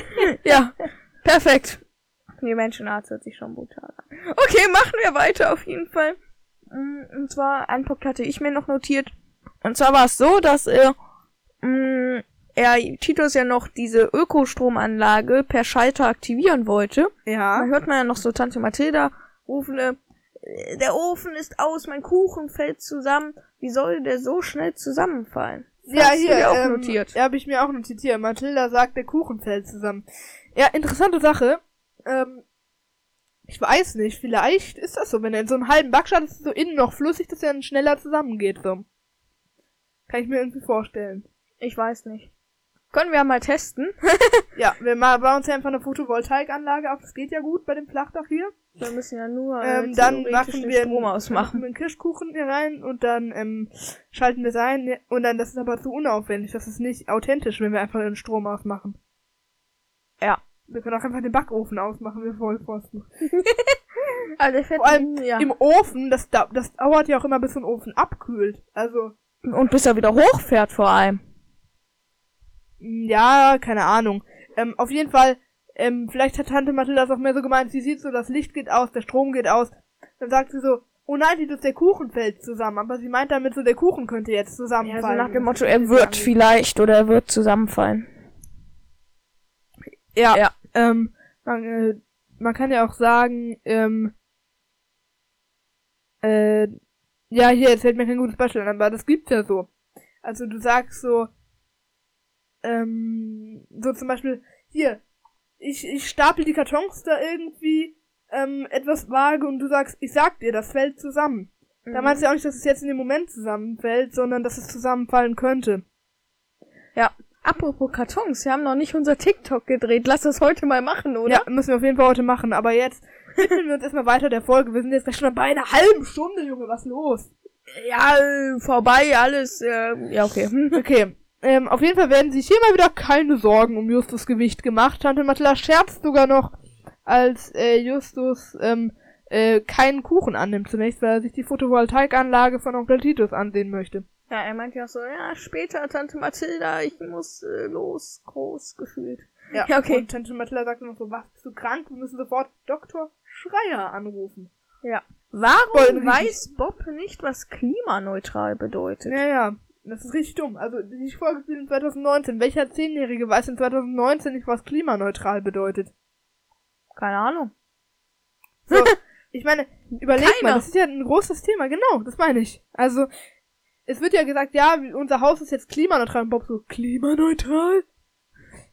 [LAUGHS] ja. Perfekt. Nee, Menschenarzt hört sich schon brutal an. Okay, machen wir weiter auf jeden Fall. Mm, Und zwar, einen Punkt hatte ich mir noch notiert. Und zwar war es so, dass er, mh, er Titus ja noch diese Ökostromanlage per Schalter aktivieren wollte. Ja. Da hört man ja noch so Tante Mathilda rufen, äh, der Ofen ist aus, mein Kuchen fällt zusammen. Wie soll der so schnell zusammenfallen? Ja, Hast du hier, dir auch ähm, notiert. Ja, habe ich mir auch notiert. Hier, Mathilda sagt, der Kuchen fällt zusammen. Ja, interessante Sache. Ähm, ich weiß nicht, vielleicht ist das so, wenn er in so einem halben Backschat ist, so innen noch flüssig, dass er dann schneller zusammengeht, so. Kann ich mir irgendwie vorstellen. Ich weiß nicht. Können wir mal testen. [LAUGHS] Ja, wir mal bauen uns ja einfach eine Photovoltaikanlage auf, das geht ja gut bei dem Flachdach hier. Wir müssen ja nur äh, Ähm, dann machen den wir Strom machen ausmachen. wir einen Kirschkuchen hier rein und dann ähm, schalten wir es ein. Und dann, das ist aber zu unaufwendig. Das ist nicht authentisch, wenn wir einfach den Strom ausmachen. Ja. Wir können auch einfach den Backofen ausmachen, wir Vollpfosten. [LAUGHS] Also fährt Vor allem ja. Im Ofen, das, da, das dauert ja auch immer, bis so ein Ofen abkühlt. Also, Und bis er wieder hochfährt vor allem. mh, ja, keine Ahnung. Ähm, auf jeden Fall, ähm, vielleicht hat Tante Mathilda das auch mehr so gemeint, sie sieht so, das Licht geht aus, der Strom geht aus. Dann sagt sie so, oh nein, Titus, der Kuchen fällt zusammen. Aber sie meint damit so, der Kuchen könnte jetzt Ja, zusammenfallen. so nach dem Motto, er wird vielleicht oder er wird zusammenfallen. Ja, Ja. Ähm, man, äh, man kann ja auch sagen, ähm, äh, ja, hier, jetzt fällt mir kein gutes Beispiel an, aber das gibt's ja so. Also du sagst so, ähm, so zum Beispiel, hier, ich, ich stapel die Kartons da irgendwie, ähm, etwas vage und du sagst, ich sag dir, das fällt zusammen. Da Mhm. meinst du ja auch nicht, dass es jetzt in dem Moment zusammenfällt, sondern dass es zusammenfallen könnte. Apropos Kartons, wir haben noch nicht unser TikTok gedreht. Lass das heute mal machen, oder? Ja, müssen wir auf jeden Fall heute machen. Aber jetzt widmen wir uns erstmal weiter der Folge. Wir sind jetzt gleich schon bei einer halben Stunde, Junge. Was los? Ja, vorbei, alles, äh, ja, okay. Hm. Okay. Ähm, auf jeden Fall werden sich hier mal wieder keine Sorgen um Justus Gewicht gemacht. Tante Mathilda scherzt sogar noch, als äh, Justus ähm, äh, keinen Kuchen annimmt zunächst, weil er sich die Photovoltaikanlage von Onkel Titus ansehen möchte. Ja, er meint ja auch so, ja, später, Tante Mathilda, ich muss äh, los, groß gefühlt. Ja, okay. Und Tante Mathilda sagt noch so, was, bist du krank? Wir müssen sofort Dr. Schreier anrufen. Ja. Warum weiß Bob nicht, was klimaneutral bedeutet? Ja, ja. Das ist richtig dumm. Also, die Folge spielt in 2019. Welcher Zehnjährige weiß in 2019 nicht, was klimaneutral bedeutet? Keine Ahnung. So, [LAUGHS] ich meine, überleg mal, Keiner. das ist ja ein großes Thema. Genau, das meine ich. Also, es wird ja gesagt, ja, unser Haus ist jetzt klimaneutral. Und Bob so, klimaneutral?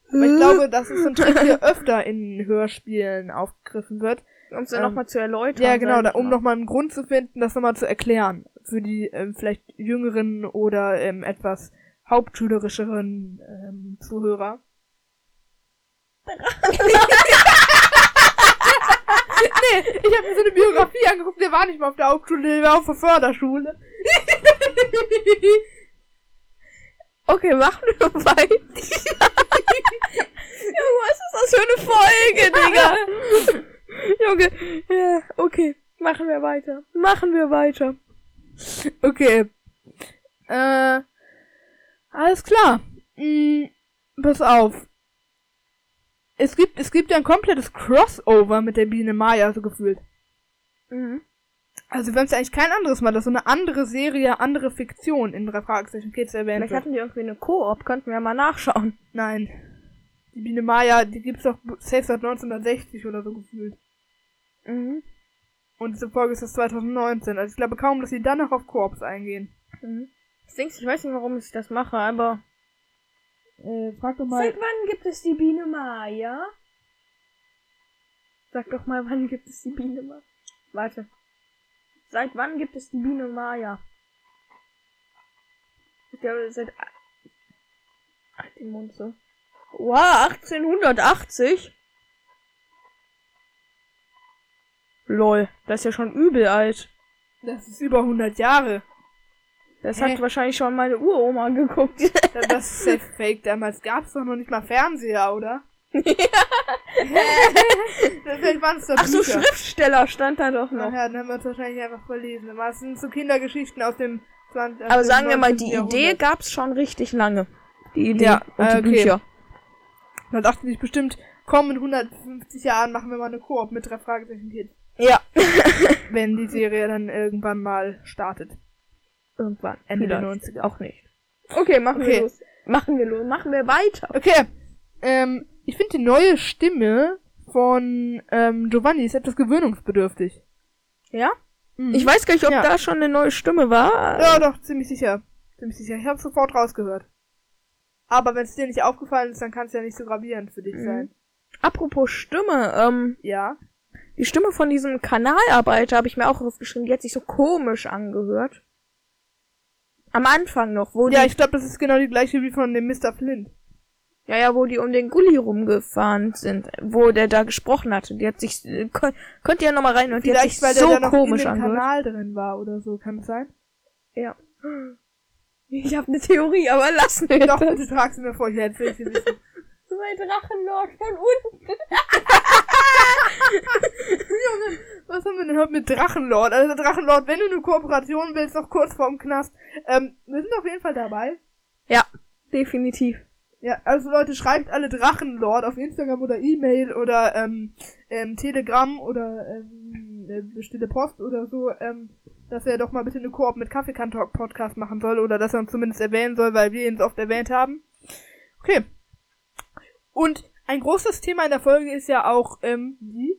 Aber ich glaube, das ist ein Trick, der [LAUGHS] öfter in Hörspielen aufgegriffen wird. Um es ähm, nochmal zu erläutern. Ja, genau, da, um mal. nochmal einen Grund zu finden, das nochmal zu erklären. Für die ähm, vielleicht jüngeren oder ähm, etwas hauptschülerischeren ähm, Zuhörer. [LAUGHS] nee, ich habe mir so eine Biografie angeguckt, der war nicht mal auf der Hauptschule, der war auf der Förderschule. Okay, machen wir weiter. Junge, was ist das für eine Folge, Digga? Junge, ja, okay, machen wir weiter. Machen wir weiter. Okay. Äh, alles klar. Hm, pass auf. Es gibt, es gibt ja ein komplettes Crossover mit der Biene Maya, so gefühlt. Mhm. Also wir haben es ja eigentlich kein anderes Mal, dass so eine andere Serie, andere Fiktion in drei Fragezeichen Kids erwähnt Vielleicht hatten die irgendwie eine Koop, könnten wir mal nachschauen. Nein. Die Biene Maya, die gibt's doch safe seit 1960 oder so gefühlt. Mhm. Und diese Folge ist das 2019. Also ich glaube kaum, dass sie dann noch auf Koops eingehen. Mhm. Ich denke, ich weiß nicht, warum ich das mache, aber. Äh, frag doch Seit wann gibt es die Biene Maya? Sag doch mal, wann gibt es die Biene Maya? Warte. Seit wann gibt es die Biene Maya? Ich glaube, seit. Halt den Mund so. Wow, 1880? Lol, das ist ja schon übel alt. Das ist über 100 Jahre. Das Hä? hat wahrscheinlich schon meine Uroma geguckt. [LAUGHS] Das ist safe fake. Damals gab's doch noch nicht mal Fernseher, oder? Vielleicht waren es doch Ach so, Bücher. Schriftsteller stand da doch noch. Ach ja, dann haben wir es wahrscheinlich einfach verlesen. Es sind so Kindergeschichten aus dem 20. aus Aber sagen wir mal, 19. die Jahrhundert. Idee gab's schon richtig lange. Die Idee Ja, und die äh, okay. Bücher. Da dachte ich bestimmt, komm, in 150 Jahren machen wir mal eine Koop mit drei Fragezeichen Kids. Ja. [LAUGHS] Wenn die Serie dann irgendwann mal startet. Irgendwann. Ende der Vielleicht. 90er. Auch nicht. Okay, machen Okay. wir los. Machen wir los. Machen wir weiter. Okay. Ähm, ich finde die neue Stimme von ähm, Giovanni ist etwas gewöhnungsbedürftig. Ja? Mhm. Ich weiß gar nicht, ob Ja. da schon eine neue Stimme war. Ja, doch, ziemlich sicher. Ziemlich sicher. Ich habe sofort rausgehört. Aber wenn es dir nicht aufgefallen ist, dann kann es ja nicht so gravierend für dich Mhm. sein. Apropos Stimme, ähm, Ja. die Stimme von diesem Kanalarbeiter habe ich mir auch aufgeschrieben. Die hat sich so komisch angehört. Am Anfang noch, wo Ja, ich glaube, das ist genau die gleiche wie von dem Mr. Flint. Ja, ja, wo die um den Gully rumgefahren sind, wo der da gesprochen hatte. Die hat sich, äh, kon könnt ihr ja nochmal rein und die hat sich Vielleicht, weil so der da noch komisch in dem angehört. Kanal drin war oder so, kann das sein? Ja. Ich habe eine Theorie, aber lassen wir Doch, bitte trag sie mir vor, ich erzähl sie wissen. [LAUGHS] So ein Drachenlord von unten. [LAUGHS] Junge, was haben wir denn heute mit Drachenlord? Also Drachenlord, wenn du eine Kooperation willst, noch kurz vorm Knast. Ähm, wir sind auf jeden Fall dabei. Ja, definitiv. Ja, also Leute, schreibt alle Drachenlord auf Instagram oder E-Mail oder ähm, ähm, Telegram oder ähm, äh, stille Post oder so, ähm, dass er doch mal bitte eine Koop mit Kaffeekantalk Podcast machen soll oder dass er uns zumindest erwähnen soll, weil wir ihn so oft erwähnt haben. Okay. Und ein großes Thema in der Folge ist ja auch ähm, die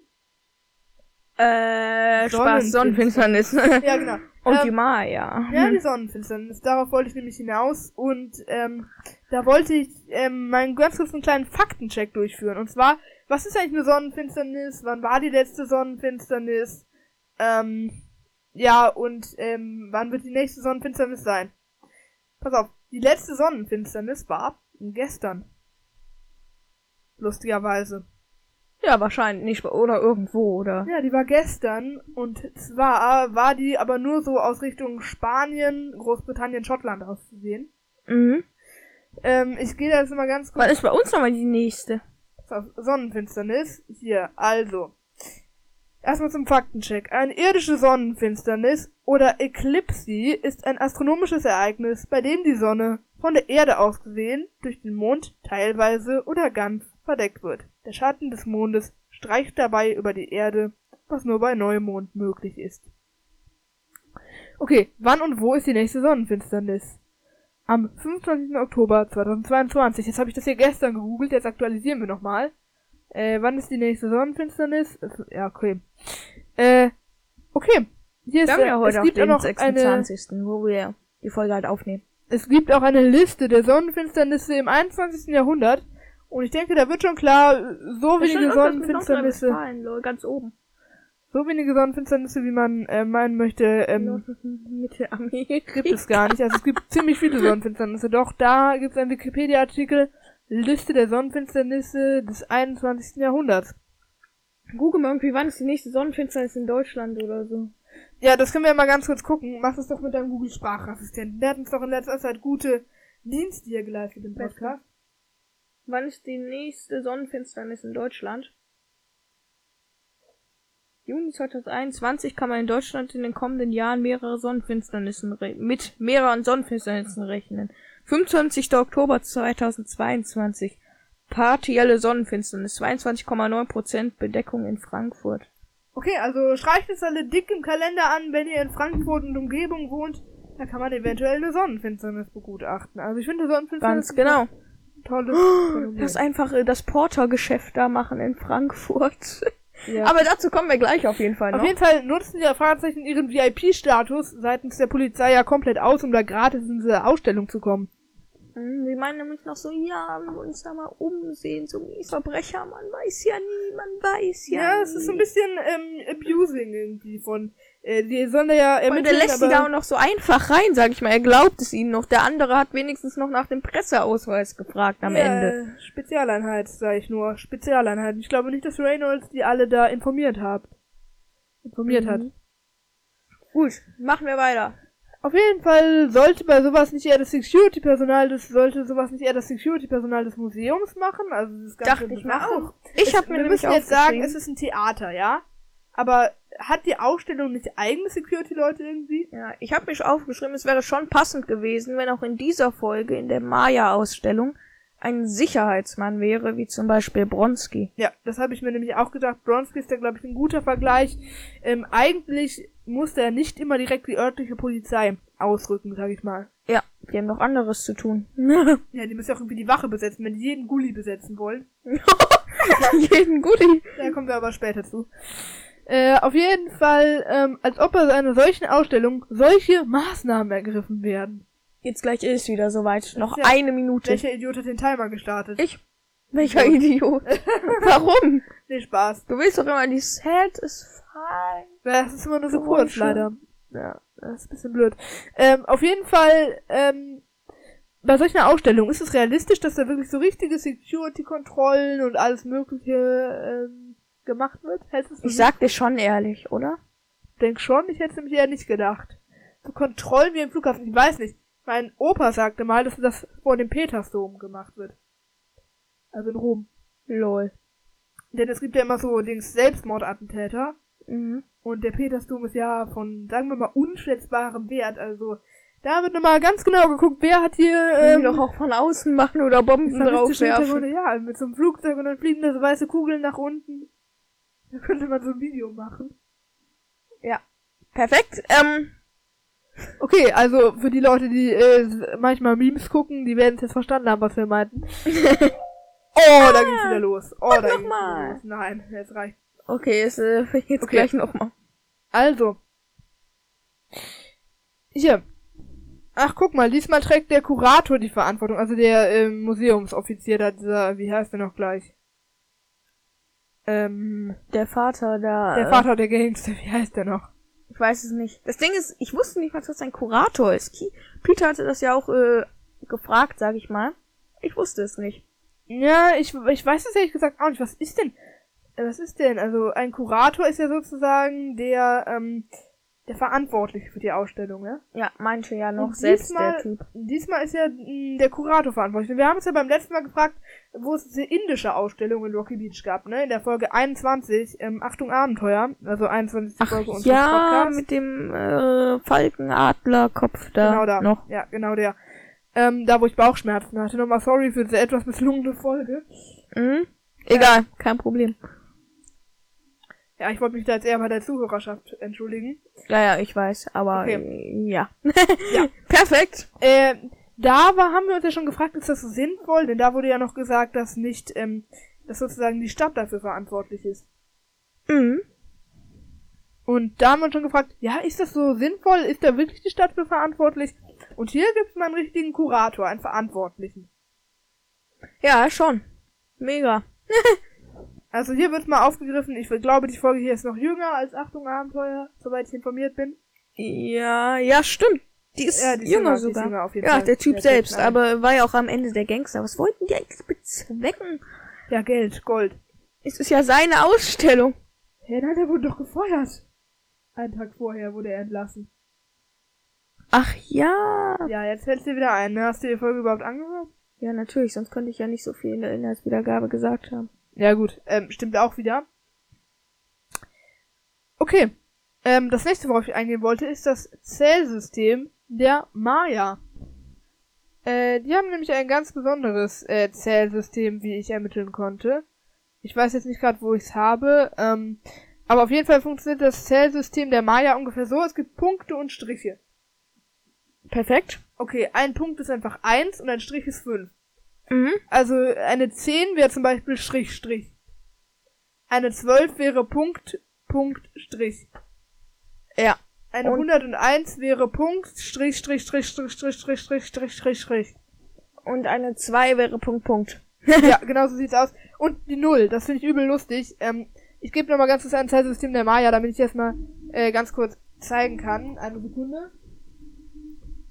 Äh, Spaß, Sonnenfinsternis. Sonnenfinsternis. [LAUGHS] ja genau Und Ähm, die Maya. Ja, die Sonnenfinsternis. Darauf wollte ich nämlich hinaus. Und ähm, da wollte ich ähm, meinen ganz kurz einen kleinen Faktencheck durchführen. Und zwar, was ist eigentlich eine Sonnenfinsternis? Wann war die letzte Sonnenfinsternis? Ähm, ja, und ähm, wann wird die nächste Sonnenfinsternis sein? Pass auf, die letzte Sonnenfinsternis war gestern. Lustigerweise. Ja, wahrscheinlich nicht. Oder irgendwo, oder? Ja, die war gestern und zwar war die aber nur so aus Richtung Spanien, Großbritannien, Schottland auszusehen. Mhm. Ähm, ich gehe da jetzt mal ganz kurz Was ist bei uns nochmal die nächste? Sonnenfinsternis. Hier, also. Erstmal zum Faktencheck. Eine irdische Sonnenfinsternis oder Eklipse ist ein astronomisches Ereignis, bei dem die Sonne von der Erde aus gesehen durch den Mond teilweise oder ganz verdeckt wird. Der Schatten des Mondes streicht dabei über die Erde, was nur bei Neumond möglich ist. Okay, wann und wo ist die nächste Sonnenfinsternis? Am 25. Oktober 2022. Jetzt habe ich das hier gestern gegoogelt, jetzt aktualisieren wir nochmal. Äh, wann ist die nächste Sonnenfinsternis? Ja, okay. Äh, okay. Hier ist, Wir ja heute es gibt auch noch eine, 26., wo wir die Folge halt aufnehmen. es gibt auch eine Liste der Sonnenfinsternisse im 21. Jahrhundert. Und ich denke, da wird schon klar, so wenige Sonnenfinsternisse, Ganz oben. So wenige Sonnenfinsternisse, wie man äh, meinen möchte, ähm, gibt es gar nicht. Also es gibt ziemlich viele Sonnenfinsternisse. Doch da gibt es einen Wikipedia-Artikel, Liste der Sonnenfinsternisse des 21. Jahrhunderts. Google mal irgendwie, wann ist die nächste Sonnenfinsternis in Deutschland oder so. Ja, das können wir mal ganz kurz gucken. Mach das doch mit deinem Google-Sprachassistenten. Der hat uns doch in letzter Zeit gute Dienste hier geleistet im Podcast. Wann ist die nächste Sonnenfinsternis in Deutschland? Juni 2021 kann man in Deutschland in den kommenden Jahren mehrere Sonnenfinsternissen mit mehreren Sonnenfinsternissen rechnen. 25. Oktober 2022. Partielle Sonnenfinsternis. 22,9% Bedeckung in Frankfurt. Okay, also schreibt es alle dick im Kalender an, wenn ihr in Frankfurt und Umgebung wohnt. Da kann man eventuell eine Sonnenfinsternis begutachten. Also ich finde Sonnenfinsternis. Ganz genau. Tolles. Lass einfach äh, das Porter-Geschäft da machen in Frankfurt. Ja. Aber dazu kommen wir gleich auf jeden Fall noch. Auf jeden Fall nutzen die Fahrzeichen ihren VIP-Status seitens der Polizei ja komplett aus, um da gratis in diese Ausstellung zu kommen. Hm, sie meinen nämlich noch so, ja, wir uns da mal umsehen, so wie Verbrecher, man weiß ja nie, man weiß ja Ja, es ist so ein bisschen ähm, abusing irgendwie von, äh, die sollen da ja ermitteln, Und der lässt sie da auch noch so einfach rein, sag ich mal, er glaubt es ihnen noch. Der andere hat wenigstens noch nach dem Presseausweis gefragt am ja, Ende. Spezialeinheit, sag ich nur, Spezialeinheit. Ich glaube nicht, dass Reynolds die alle da informiert hat. Informiert mhm. hat. Gut, machen wir weiter. Auf jeden Fall sollte bei sowas nicht eher das Security-Personal des, sollte sowas nicht eher das Security-Personal des Museums machen, also das ganze Dachte ich mir auch. Ich habe mir wir müssen jetzt sagen, es ist ein Theater, ja? Aber hat die Ausstellung nicht eigene Security-Leute irgendwie? Ja, ich habe mich aufgeschrieben, es wäre schon passend gewesen, wenn auch in dieser Folge, in der Maya-Ausstellung, ein Sicherheitsmann wäre, wie zum Beispiel Bronski. Ja, das habe ich mir nämlich auch gedacht. Bronski ist ja, glaube ich, ein guter Vergleich. Ähm, eigentlich musste er nicht immer direkt die örtliche Polizei ausrücken, sag ich mal. Ja, die haben noch anderes zu tun. [LAUGHS] ja, die müssen ja auch irgendwie die Wache besetzen, wenn die jeden Gully besetzen wollen. [LAUGHS] jeden Gully. Da kommen wir aber später zu. Äh, auf jeden Fall, ähm, als ob bei einer solchen Ausstellung solche Maßnahmen ergriffen werden. Jetzt gleich ist wieder soweit. Noch ja, eine Minute. Welcher Idiot hat den Timer gestartet? Ich. Welcher Idiot? [LAUGHS] Warum? Nee, Spaß. Du willst doch immer die Set is fine. Ja, das ist immer nur so kurz, leider. Ja, das ist ein bisschen blöd. Ähm, auf jeden Fall, ähm, bei solch einer Ausstellung ist es realistisch, dass da wirklich so richtige Security-Kontrollen und alles mögliche ähm, gemacht wird? Hältst du Ich sag dir schon ehrlich, oder? Denk schon, ich hätte es nämlich eher nicht gedacht. So Kontrollen wie im Flughafen, ich weiß nicht. Mein Opa sagte mal, dass das vor dem Petersdom gemacht wird. Also in Rom. Lol. Denn es gibt ja immer so Dings Selbstmordattentäter. Mhm. Und der Petersdom ist ja von, sagen wir mal, unschätzbarem Wert. Also da wird nochmal ganz genau geguckt, wer hat hier. Ähm, die doch auch von außen machen oder Bomben draufwerfen. Ja, mit so einem Flugzeug und dann fliegen da so weiße Kugeln nach unten. Da könnte man so ein Video machen. Ja. Perfekt. Ähm, Okay, also für die Leute, die äh, manchmal Memes gucken, die werden es jetzt verstanden haben, was wir meinten. [LAUGHS] oh, da geht's wieder los. Oh, da geht's wieder los. Nein, jetzt reicht. Okay, jetzt, äh, [LAUGHS] jetzt okay. gleich nochmal. Also. Hier. Ach, guck mal, diesmal trägt der Kurator die Verantwortung, also der äh, Museumsoffizier da, dieser, wie heißt der noch gleich? Ähm, der Vater da. Der Vater der Gangster, wie heißt der noch? Ich weiß es nicht. Das Ding ist, ich wusste nicht mal, was ein Kurator ist. Peter hatte das ja auch äh, gefragt, sag ich mal. Ich wusste es nicht. Ja, ich, ich weiß es ehrlich gesagt auch nicht. Was ist denn? Was ist denn? Also ein Kurator ist ja sozusagen der ähm, der Verantwortliche für die Ausstellung, ja? Ja, meinte ja noch selbst diesmal, der Typ. Diesmal ist ja mh, mm, der Kurator verantwortlich. Wir haben uns ja beim letzten Mal gefragt, wo es diese indische Ausstellung in Rocky Beach gab, ne? In der Folge 21, ähm, Achtung Abenteuer, also 21. Ach, Folge unseres ja, Podcasts. mit dem äh, Falkenadlerkopf da. Genau da. Noch. Ja, genau der. Ähm, da wo ich Bauchschmerzen hatte. Nochmal sorry für diese etwas misslungene Folge. Mhm. Egal, äh, kein Problem. Ja, ich wollte mich da jetzt eher bei der Zuhörerschaft entschuldigen. Ja, ja, ich weiß, aber okay. ja. ja. [LAUGHS] Perfekt. Äh, da war, haben wir uns ja schon gefragt, ist das so sinnvoll? Denn da wurde ja noch gesagt, dass nicht, ähm, dass sozusagen die Stadt dafür verantwortlich ist. Mhm. Und da haben wir uns schon gefragt, ja, ist das so sinnvoll? Ist da wirklich die Stadt für verantwortlich? Und hier gibt's mal einen richtigen Kurator, einen Verantwortlichen. Ja, schon. Mega. [LAUGHS] Also hier wird mal aufgegriffen, ich glaube, die Folge hier ist noch jünger als Achtung Abenteuer, soweit ich informiert bin. Ja, ja, stimmt. Die ist, ja, die ist jünger, jünger sogar. Jünger ja, Fall. der Typ der selbst, typ, aber war ja auch am Ende der Gangster. Was wollten die eigentlich bezwecken? Ja, Geld, Gold. Es ist ja seine Ausstellung. Hey, nein, der wurde doch gefeuert. Einen Tag vorher wurde er entlassen. Ach ja. Ja, jetzt fällt's dir wieder ein. Ne? Hast du die Folge überhaupt angehört? Ja, natürlich, sonst könnte ich ja nicht so viel in der Inhaltswiedergabe gesagt haben. Ja gut, ähm, stimmt auch wieder. Okay. Ähm, das nächste, worauf ich eingehen wollte, ist das Zählsystem der Maya. Äh, die haben nämlich ein ganz besonderes äh, Zählsystem, wie ich ermitteln konnte. Ich weiß jetzt nicht gerade, wo ich es habe. Ähm, aber auf jeden Fall funktioniert das Zählsystem der Maya ungefähr so. Es gibt Punkte und Striche. Perfekt. Okay, ein Punkt ist einfach eins und ein Strich ist fünf. Mhm. Also eine 10 wäre zum Beispiel Strich, Strich. Eine 12 wäre Punkt, Punkt, Strich. Ja. Eine Und- 101 wäre Punkt, Strich, Strich, Strich, Strich, Strich, Strich, Strich, Strich, Strich, Strich. Und eine 2 wäre Punkt, Punkt. [LAUGHS] ja, genau so sieht's aus. Und die Null, das finde ich übel lustig. Ähm, ich gebe nochmal ganz kurz ein Zeitsystem der Maya, damit ich das mal äh, ganz kurz zeigen kann. Eine Sekunde.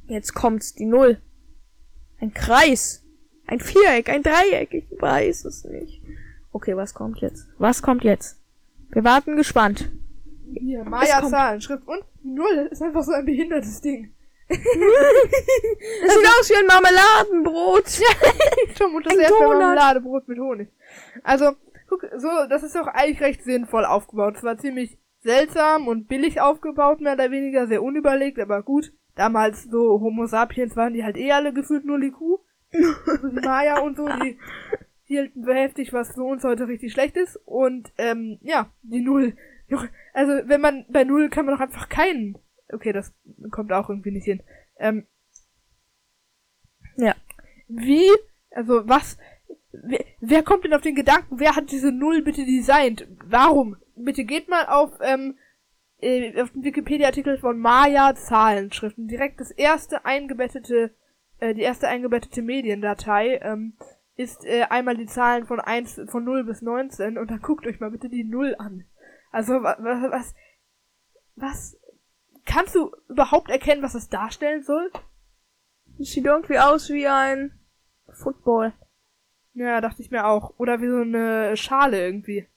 Jetzt kommt's, die Null. Ein Kreis. Ein Viereck, ein Dreieck, ich weiß es nicht. Okay, was kommt jetzt? Was kommt jetzt? Wir warten gespannt. Hier. Maya-Zahlen, Schrift und Null ist einfach so ein behindertes Ding. [LAUGHS] Es sieht aus wie ein Marmeladenbrot. [LAUGHS] Schon das Ein erste. Marmeladebrot mit Honig. Also, guck, so, das ist doch eigentlich recht sinnvoll aufgebaut. Es war ziemlich seltsam und billig aufgebaut, mehr oder weniger, sehr unüberlegt, aber gut. Damals so Homo sapiens waren die halt eh alle gefühlt nur die Kuh. [LAUGHS] Maya und so, die hielten für heftig, was für uns heute richtig schlecht ist. Und, ähm, ja, die Null. Also, wenn man, bei Null kann man doch einfach keinen. Okay, das kommt auch irgendwie nicht hin. Ähm, Ja. wie, also was, wer, wer kommt denn auf den Gedanken, wer hat diese Null bitte designt? Warum? Bitte geht mal auf, ähm, äh, auf den Wikipedia-Artikel von Maya Zahlenschriften. Direkt das erste eingebettete, äh, die erste eingebettete Mediendatei, ähm, ist äh, einmal die Zahlen von 1, von 0 bis 19 und dann guckt euch mal bitte die Null an. Also, was, was, was, kannst du überhaupt erkennen, was es darstellen soll? Es sieht irgendwie aus wie ein Football. Ja, dachte ich mir auch. Oder wie so eine Schale irgendwie.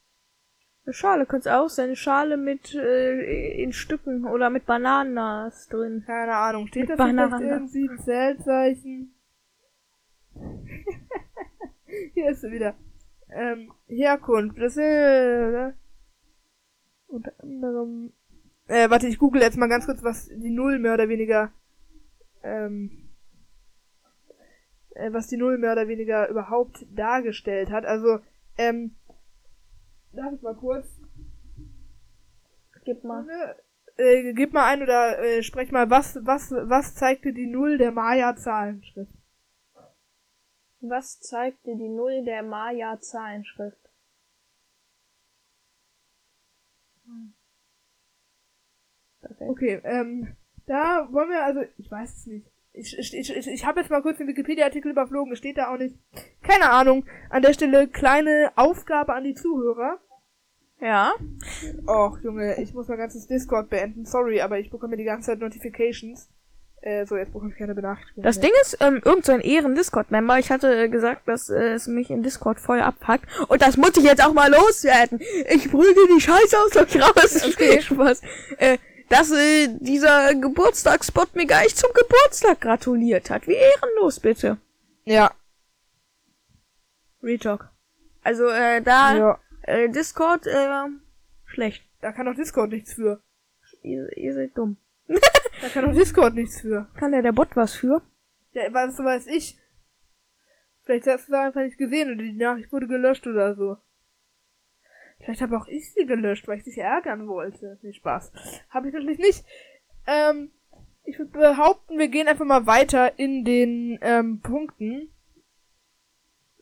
Eine Schale könnte es auch sein. Eine Schale mit äh, in Stücken oder mit Bananas drin. Keine Ahnung. Steht Mit das vielleicht Banane. irgendwie ein Zählzeichen? [LAUGHS] Hier ist sie wieder. Ähm, Herkunft. Das ist, äh, unter anderem, äh, warte, ich google jetzt mal ganz kurz, was die Null mehr oder weniger, ähm, äh, was die Null mehr oder weniger überhaupt dargestellt hat. Also, ähm, darf ich mal kurz, Gib mal. Äh, gib mal ein oder äh, sprech mal, was, was, was zeigte die Null der Maya-Zahlenschrift? Was zeigt dir die Null der Maya-Zahlenschrift? Perfekt. Okay, ähm, da wollen wir also, ich weiß es nicht. Ich, ich, ich, ich, ich habe jetzt mal kurz den Wikipedia-Artikel überflogen, es steht da auch nicht. Keine Ahnung. An der Stelle kleine Aufgabe an die Zuhörer. Ja. Och, Junge, ich muss mein ganzes Discord beenden. Sorry, aber ich bekomme die ganze Zeit Notifications. Äh, so, jetzt bekomme ich keine Benachrichtigung Das mehr. Ding ist, ähm, irgend so ein Ehren-Discord-Member, ich hatte äh, gesagt, dass äh, es mich in Discord voll abpackt. Und das muss ich jetzt auch mal loswerden. Ich prügel die Scheiße aus euch raus. [LAUGHS] Okay. [LAUGHS] Spaß. Äh, dass äh, dieser Geburtstagsspot mir gar nicht zum Geburtstag gratuliert hat. Wie ehrenlos, bitte. Ja. Retalk. Also, äh, da, ja. Äh, Discord, äh, schlecht. Da kann doch Discord nichts für. Ihr, ihr seid dumm. [LAUGHS] [LAUGHS] Da kann doch Discord nichts für. Kann der der Bot was für? Ja, was weiß ich. Vielleicht hast du es einfach nicht gesehen und die Nachricht wurde gelöscht oder so. Vielleicht habe auch ich sie gelöscht, weil ich dich ärgern wollte. Nee, Spaß. Habe ich natürlich nicht. Ähm, ich würde behaupten, wir gehen einfach mal weiter in den ähm, Punkten.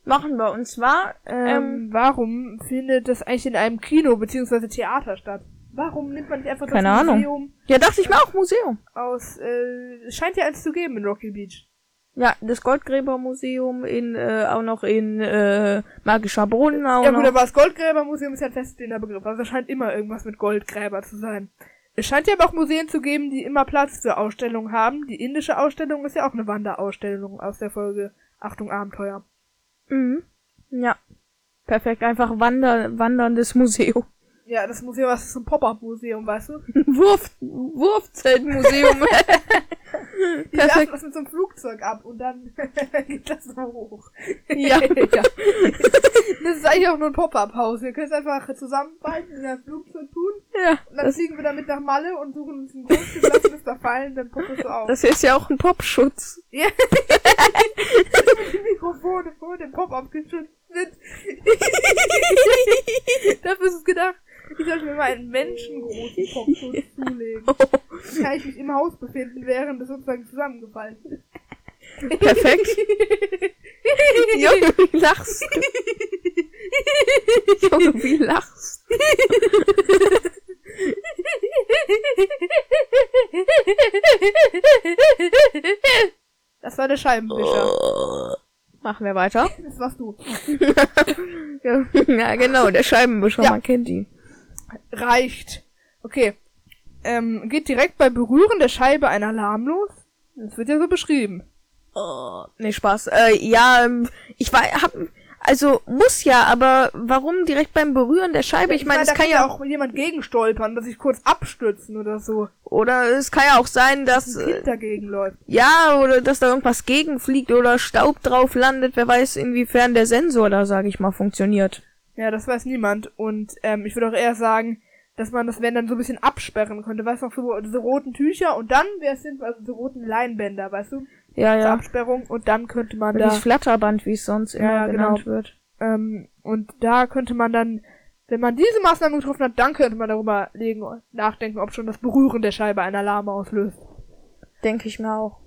Machen wir. Und zwar, ähm, Ähm, warum findet das eigentlich in einem Kino bzw. Theater statt? Warum nimmt man nicht einfach Keine das Ahnung. Museum ja, dachte ich mir auch Museum. aus, äh, es scheint ja eins zu geben in Rocky Beach. Ja, das Goldgräbermuseum in, äh, auch noch in, äh, Magischer Brunnen auch Ja gut, noch. aber das Goldgräbermuseum ist ja ein feststehender Begriff. Also es scheint immer irgendwas mit Goldgräber zu sein. Es scheint ja aber auch Museen zu geben, die immer Platz für Ausstellungen haben. Die indische Ausstellung ist ja auch eine Wanderausstellung aus der Folge Achtung Abenteuer. Mhm. Ja. Perfekt, einfach wander wanderndes Museum. Ja, das Museum, das ist ein Pop-Up-Museum, weißt du? [LAUGHS] Wurf, Wurfzeltmuseum. Die werfen das mit so einem Flugzeug ab und dann [LAUGHS] geht das so hoch. Ja. [LAUGHS] ja. Das ist eigentlich auch nur ein Pop-Up-Haus. Wir können es einfach zusammenfalten, in das Flugzeug tun ja, und dann fliegen wir damit nach Malle und suchen uns ein Grundstück, lassen es da fallen, dann poppt es so auf. das ist ja auch ein Popschutz. Ja. die Mikrofone vor dem Pop-Up geschützt sind. Dafür ist es gedacht. Ich sollte mir mal einen menschengroßen Popschutz [LAUGHS] zulegen. Dann kann ich mich im Haus befinden, während es sozusagen zusammengefallen ist. Perfekt. [LAUGHS] Junge, wie lachst du? Junge, wie lachst du? Das war der Scheibenwischer. Machen wir weiter. Das warst du. Ja, ja genau, der Scheibenwischer, Ja. man kennt ihn. Reicht. Okay. Ähm, geht direkt beim Berühren der Scheibe ein Alarm los? Das wird ja so beschrieben. Oh, nee, Spaß. Äh, ja, ähm, ich war, hab, also muss ja, aber warum direkt beim Berühren der Scheibe? Ich meine, es da kann ja auch, jemand gegenstolpern, dass sich kurz abstützen oder so. oder es kann ja auch sein, dass, Ein äh, Kind dagegen läuft. ja, oder dass da irgendwas gegenfliegt oder Staub drauf landet. Wer weiß, inwiefern der Sensor da, sag ich mal, funktioniert. Ja, das weiß niemand. Und ähm, ich würde auch eher sagen, dass man das, wenn dann so ein bisschen absperren könnte. Weißt du, auch so diese roten Tücher und dann wäre es sinnvoll, also so roten Leinbänder, weißt du? Ja, ja. Absperrung und dann könnte man Dieses da Flatterband, wie es sonst immer Ja, genau. genannt wird. ähm, und da könnte man dann, wenn man diese Maßnahmen getroffen hat, dann könnte man darüber legen, nachdenken, ob schon das Berühren der Scheibe einen Alarm auslöst. Denke ich mir auch.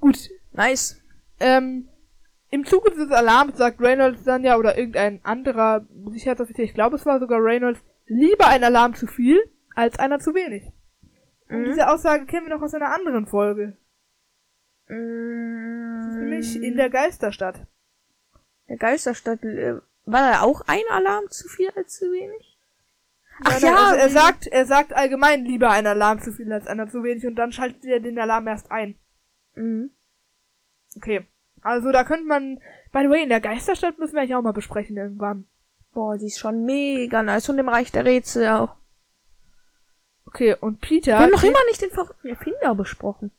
Gut, Nice. ähm, im Zuge dieses Alarms sagt Reynolds dann ja, oder irgendein anderer Sicherheitsoffizier, ich glaube es war sogar Reynolds, lieber ein Alarm zu viel, als einer zu wenig. Und Mhm. diese Aussage kennen wir noch aus einer anderen Folge. Mm, Nämlich in der Geisterstadt. der Geisterstadt, äh, war da auch ein Alarm zu viel als zu wenig? Ach nein, ja, also er sagt, er sagt allgemein lieber ein Alarm zu viel als einer zu wenig und dann schaltet er den Alarm erst ein. Mhm. Okay. Also da könnte man, by the way, in der Geisterstadt müssen wir eigentlich auch mal besprechen irgendwann. Boah, die ist schon mega nice. Und im Reich der Rätsel auch. Okay, und Peter. Wir haben noch immer nicht den verrückten Erfinder besprochen.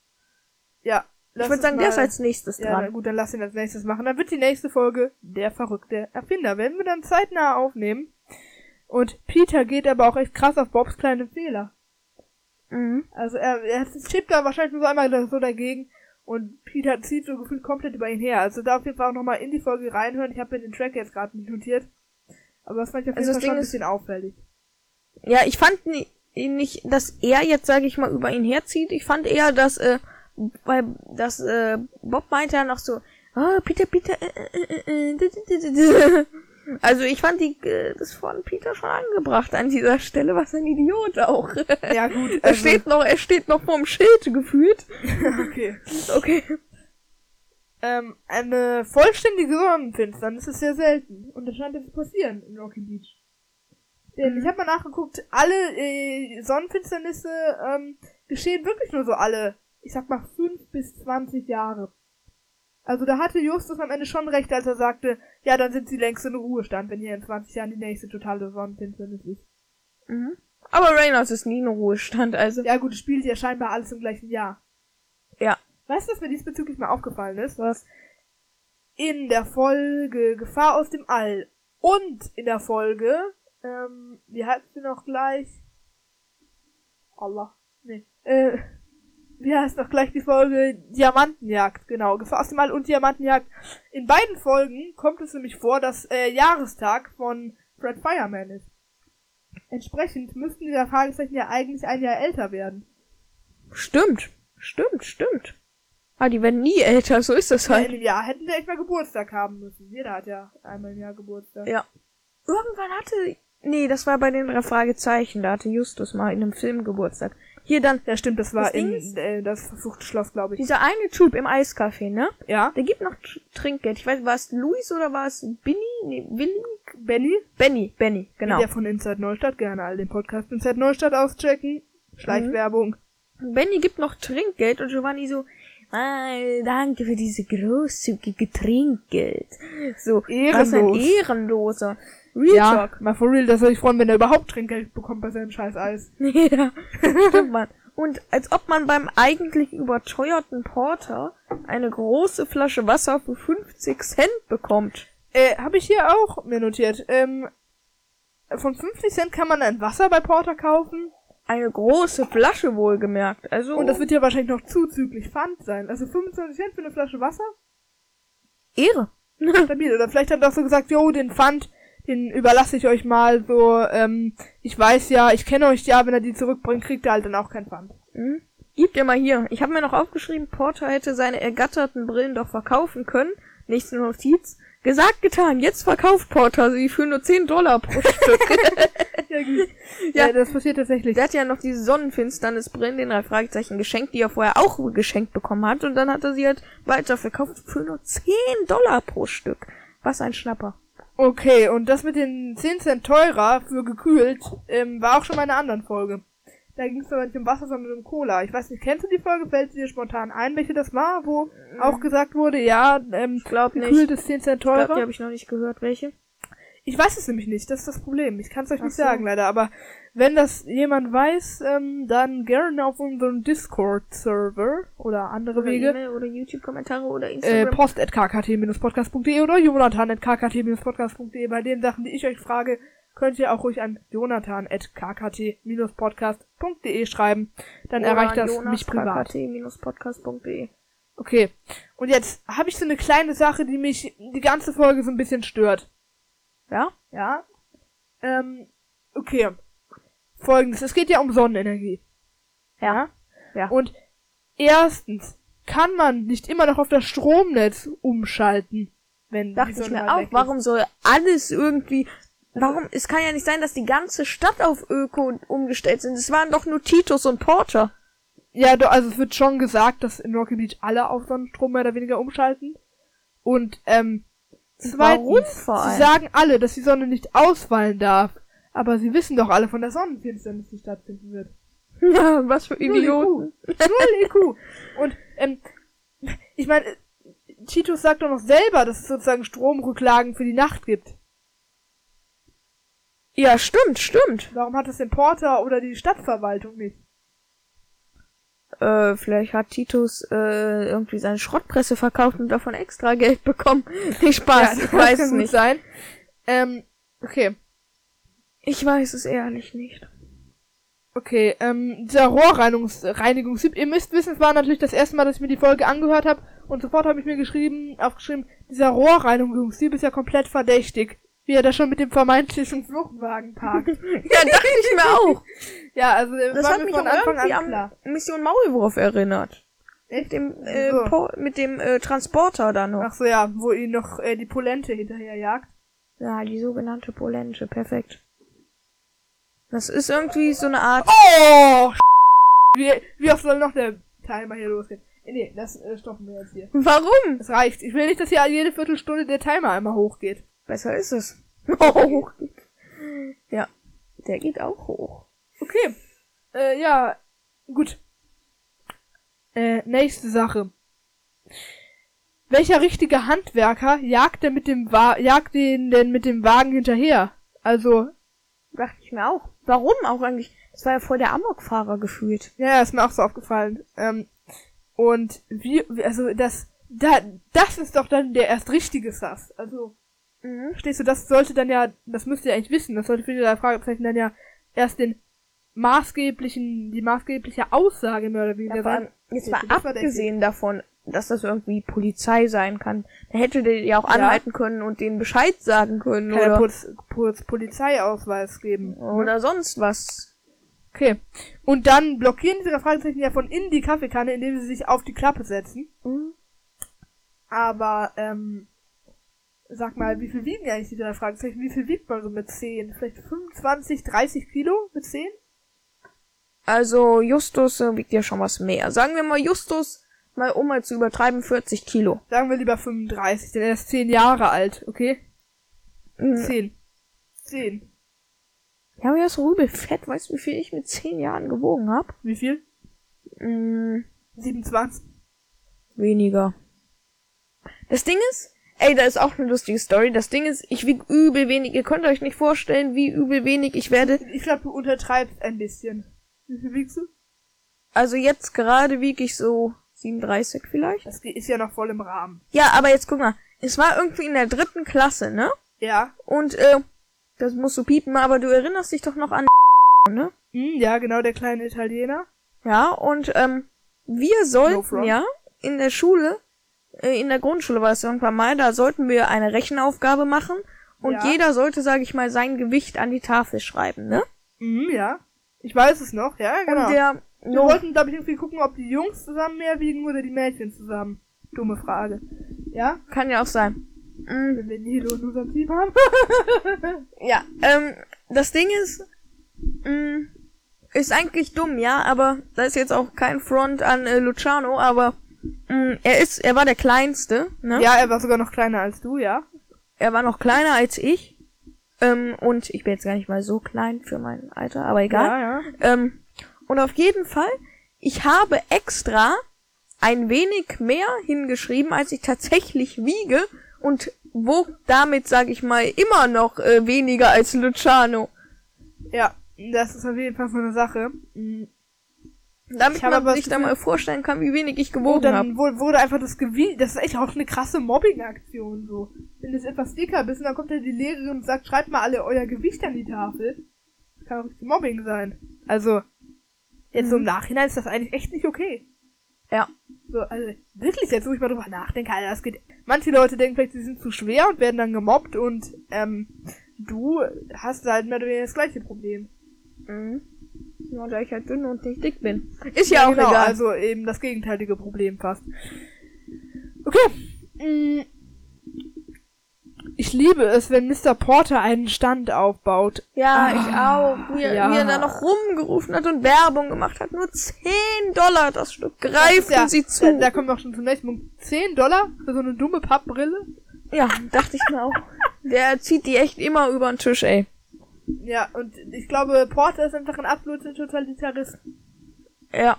Ja. Ich würde sagen, der ist mal- als nächstes Ja, dran. gut, dann lass ihn als nächstes machen. Dann wird die nächste Folge der verrückte Erfinder. Werden wir dann zeitnah aufnehmen. Und Peter geht aber auch echt krass auf Bobs kleine Fehler. Mhm. Also er, er schiebt da wahrscheinlich nur so einmal so dagegen und Peter zieht so gefühlt komplett über ihn her. Also da auf jeden Fall auch nochmal in die Folge reinhören. Ich habe mir den Track jetzt gerade nicht notiert. Aber das fand ich auf Also jeden das Fall schon ein ist- bisschen auffällig. Ja, ich fand ni- nicht, dass er jetzt, sage ich mal, über ihn herzieht. Ich fand eher, dass, äh, weil, dass, äh, Bob meinte ja noch so, ah, Peter, Peter, äh, äh, äh, äh, d- d- d- also ich fand die, äh, das von Peter schon angebracht an dieser Stelle, was ein Idiot auch. Ja gut, [LAUGHS] Er also, steht noch, er steht noch vorm Schild gefühlt. [LAUGHS] okay. Okay. Ähm, eine vollständige Sonnenfinsternis ist sehr selten. Und das scheint jetzt zu passieren in Rocky Beach. Denn Mhm. ich habe mal nachgeguckt, alle äh, Sonnenfinsternisse ähm, geschehen wirklich nur so alle, ich sag mal, fünf bis zwanzig Jahre. Also da hatte Justus am Ende schon recht, als er sagte, ja, dann sind sie längst in Ruhestand, wenn hier in 20 Jahren die nächste totale Sonnenfinsternis ist. Mhm. Aber Reynolds ist nie in Ruhestand, also. Ja gut, spielt ja scheinbar alles im gleichen Jahr. Ja. Weißt du, was mir diesbezüglich mal aufgefallen ist? Was? in der Folge Gefahr aus dem All und in der Folge, ähm, wie heißt sie noch gleich? Allah. Nee. Äh, wie heißt noch gleich die Folge Diamantenjagd, genau. Gefahr aus dem All und Diamantenjagd. In beiden Folgen kommt es nämlich vor, dass äh, Jahrestag von Fred Fireman ist. Entsprechend müssten diese Fragezeichen ja eigentlich ein Jahr älter werden. Stimmt. Stimmt, stimmt. Ah, die werden nie älter, so ist das Ja, halt. in dem Jahr hätten wir echt mal Geburtstag haben müssen. Jeder hat ja einmal im Jahr Geburtstag. Ja. Irgendwann hatte. Nee, das war bei den drei Fragezeichen. Da hatte Justus mal in einem Film Geburtstag. Hier dann, Ja, stimmt, das war Das in äh, das verfluchte Schloss, glaube ich. dieser eine Typ im Eiscafé, ne? Ja. Der gibt noch Tr- Trinkgeld. Ich weiß, war es Luis oder war es Binny? Nee, Willi? Benny, Benny, Benny, genau. der von Inside Neustadt, gerne all den Podcast Inside Neustadt auschecken. Schleichwerbung. Benny gibt noch Trinkgeld und Giovanni so, ah, danke für diese großzügige Trinkgeld. So, was ein Ehrenlos. Ehrenloser. Real ja, Talk. mal for real, dass er sich freuen, wenn er überhaupt Trinkgeld bekommt bei seinem scheiß Eis. [LAUGHS] ja, stimmt man. Und als ob man beim eigentlich überteuerten Porter eine große Flasche Wasser für 50 Cent bekommt. Äh, habe ich hier auch mir notiert. Ähm, von 50 Cent kann man ein Wasser bei Porter kaufen. Eine große Flasche wohlgemerkt. Also Und das wird ja wahrscheinlich noch zuzüglich Pfand sein. Also 25 Cent für eine Flasche Wasser? Ehre. Stabil. Oder vielleicht hat er auch so gesagt, jo, den Pfand, den überlasse ich euch mal so, ähm, ich weiß ja, ich kenne euch ja, wenn er die zurückbringt, kriegt er halt dann auch kein Pfand. Hm? Gib dir mal hier. Ich habe mir noch aufgeschrieben, Porter hätte seine ergatterten Brillen doch verkaufen können. Nächste Notiz. Gesagt, getan. Jetzt verkauft Porter sie für nur 10 Dollar pro [LAUGHS] Stück. Ja, gut. [LAUGHS] Ja. ja, das passiert tatsächlich. Der hat ja noch diese Sonnenfinsternisbrillen, den drei Fragezeichen geschenkt, die er vorher auch geschenkt bekommen hat. Und dann hat er sie halt weiter verkauft für nur 10 Dollar pro Stück. Was ein Schnapper. Okay, und das mit den 10 Cent teurer für gekühlt, ähm, war auch schon mal in einer anderen Folge. Da ging es aber nicht um Wasser, sondern um Cola. Ich weiß nicht, kennst du die Folge? Fällt dir spontan ein, welche das war, wo auch gesagt wurde, ja, ähm, Ich glaub nicht. gekühlt ist 10 Cent Ich glaub, teurer? die habe ich noch nicht gehört. Welche? Ich weiß es nämlich nicht, das ist das Problem. Ich kann es euch Ach nicht so. sagen, leider. Aber wenn das jemand weiß, ähm, dann gerne auf unserem Discord-Server oder andere Oder Wege. E-Mail oder YouTube-Kommentare oder Äh, Instagram. post at kkt-podcast.de oder jonathan at kkt-podcast.de. Bei den Sachen, die ich euch frage, könnt ihr auch ruhig an jonathan at kkt-podcast.de schreiben. Dann Oder erreicht das Jonas, mich privat. kkt-podcast.de. Okay. Und jetzt habe ich so eine kleine Sache, die mich die ganze Folge so ein bisschen stört. Ja? Ja. Ähm, okay. Folgendes. Es geht ja um Sonnenenergie. Ja. Ja. Und erstens kann man nicht immer noch auf das Stromnetz umschalten, wenn die Dachte ich Sonne mir mal auch, warum soll alles irgendwie. Warum? Es kann ja nicht sein, dass die ganze Stadt auf Öko umgestellt sind. Es waren doch nur Titus und Porter. Ja, do, also es wird schon gesagt, dass in Rocky Beach alle auf Sonnenstrom mehr oder weniger umschalten. Und ähm, zweitens, sie sagen alle, dass die Sonne nicht ausfallen darf. Aber sie wissen doch alle von der Sonnenfinsternis, die stattfinden wird. Ja, [LAUGHS] was für Null Idioten. IQ. Null IQ. Und, ähm, ich meine, Titus sagt doch noch selber, dass es sozusagen Stromrücklagen für die Nacht gibt. Ja, stimmt, stimmt. Warum hat das den Porter oder die Stadtverwaltung nicht? Äh, vielleicht hat Titus äh, irgendwie seine Schrottpresse verkauft und davon extra Geld bekommen. [LAUGHS] Nicht Spaß, das [LAUGHS] ich weiß es nicht. sein. Ähm, okay. Ich weiß es ehrlich nicht. Okay, ähm, dieser Rohrreinigungstyp, ihr müsst wissen, es war natürlich das erste Mal, dass ich mir die Folge angehört habe und sofort habe ich mir geschrieben, aufgeschrieben, dieser Rohrreinigungstyp ist ja komplett verdächtig, wie er da schon mit dem vermeintlichen Fluchtwagen parkt. [LAUGHS] Ja, dachte ich mir auch. [LAUGHS] ja, also äh, Das war hat mir mich von Anfang irgendwie an klar. an Mission Maulwurf erinnert. Echt? Mit dem, äh, So. Mit dem äh, Transporter da noch. Ach so, ja, wo ihn noch äh, die Polente hinterher jagt. Ja, die sogenannte Polente, perfekt. Das ist irgendwie so eine Art. Oh! Wie, wie oft soll noch der Timer hier losgehen? Äh, Nee, das äh, stoppen wir jetzt hier. Warum? Das reicht. Ich will nicht, dass hier jede Viertelstunde der Timer einmal hochgeht. Besser ist es. [LAUGHS] Oh. ja, der geht auch hoch. Okay. Äh, ja, gut. Äh, nächste Sache. Welcher richtige Handwerker jagt denn mit dem Wa jagt den denn mit dem Wagen hinterher? Also, Dachte ich mir auch. Warum auch eigentlich? Das war ja voll der Amokfahrer gefühlt. ja, ist mir auch so aufgefallen. Ähm, und wie, also das, da, das ist doch dann der erst richtige Sass. Also, Mhm. verstehst du, das sollte dann ja, das müsst ihr eigentlich wissen, das sollte für die Fragezeichen dann ja erst den maßgeblichen, die maßgebliche Aussage mehr oder weniger sein. jetzt mal abgesehen davon, dass das irgendwie Polizei sein kann. Da hätte der ja auch anhalten können und denen Bescheid sagen können Kann ja oder, Poliz Poliz Polizeiausweis geben. oder sonst was. Okay. Und dann blockieren diese drei Fragezeichen ja von innen die Kaffeekanne, indem sie sich auf die Klappe setzen. Mhm. Aber, ähm, sag mal, wie viel wiegen eigentlich die drei Fragezeichen? Wie viel wiegt man so mit 10? Vielleicht 25, 30 Kilo mit 10? Also Justus äh, wiegt ja schon was mehr. Sagen wir mal Justus, mal um mal zu übertreiben, 40 Kilo. Sagen wir lieber 35, denn er ist 10 Jahre alt, okay? Mhm. 10. 10. Ja, aber er ist Rübel fett. Weißt du, wie viel ich mit 10 Jahren gewogen hab? Wie viel? Mhm. 27. Weniger. Das Ding ist, Ey, da ist auch eine lustige Story. Das Ding ist, ich wieg übel wenig. Ihr könnt euch nicht vorstellen, wie übel wenig ich werde. Ich glaube, du untertreibst ein bisschen. Wie viel wiegst du? Also jetzt gerade wieg ich so 37 vielleicht. Das ist ja noch voll im Rahmen. Ja, aber jetzt guck mal. Es war irgendwie in der dritten Klasse, ne? Ja. Und, äh, das musst du piepen, aber du erinnerst dich doch noch an, [LAUGHS] ne? Hm, ja, genau, der kleine Italiener. Ja, und, ähm, wir sollten ja in der Schule, äh, in der Grundschule war es irgendwann mal, da sollten wir eine Rechenaufgabe machen und Ja. jeder sollte, sag ich mal, sein Gewicht an die Tafel schreiben, ne? Mhm, ja. Ich weiß es noch, ja, genau. Und der, Wir no, wollten, glaube ich, irgendwie gucken, ob die Jungs zusammen mehr wiegen oder die Mädchen zusammen. Dumme Frage. Ja? kann ja auch sein. Mm, Wenn wir Nilo in unserem Team haben. [LAUGHS] Ja, ähm, das Ding ist, mh, ist eigentlich dumm, ja, aber da ist jetzt auch kein Front an äh, Luciano, aber mh, er ist, er war der Kleinste, ne? ja, er war sogar noch kleiner als du, ja. Er war noch kleiner als ich. Ähm, und ich bin jetzt gar nicht mal so klein für mein Alter, aber egal. Ja, ja. Ähm, und auf jeden Fall, ich habe extra ein wenig mehr hingeschrieben, als ich tatsächlich wiege und wog damit, sage ich mal, immer noch äh, weniger als Luciano. Ja, das ist auf jeden Fall so eine Sache. Mhm. Damit Ich man sich da mal vorstellen kann, wie wenig ich gewogen habe. dann wurde, einfach das Gewicht, das ist echt auch eine krasse Mobbing-Aktion, so. Wenn du jetzt etwas dicker bist und dann kommt ja die Lehrerin und sagt, schreibt mal alle euer Gewicht an die Tafel. Das kann auch richtig Mobbing sein. Also, jetzt so im Nachhinein ist das eigentlich echt nicht okay. Ja. So, also, wirklich, jetzt wo ich mal drüber nachdenke, Alter, das geht. Manche Leute denken vielleicht, sie sind zu schwer und werden dann gemobbt und, ähm, du hast halt mehr oder weniger das gleiche Problem. Mhm. Nur da ich halt dünn und nicht dick bin. Ist ja, auch genau, egal. also eben das gegenteilige Problem fast. Okay. mm. Ich liebe es, wenn Mr. Porter einen Stand aufbaut. ja, Ah, ich auch. Wie, er- ja. wie er da noch rumgerufen hat und Werbung gemacht hat. Nur 10 Dollar das Stück. Greifen Ja, Sie Da, zu. da kommen wir auch schon zum nächsten Punkt. 10 Dollar für so eine dumme Pappbrille? ja, dachte ich mir auch. Der zieht die echt immer über den Tisch, ey. Ja, und ich glaube, Porter ist einfach ein absoluter Totalitarist. Ja.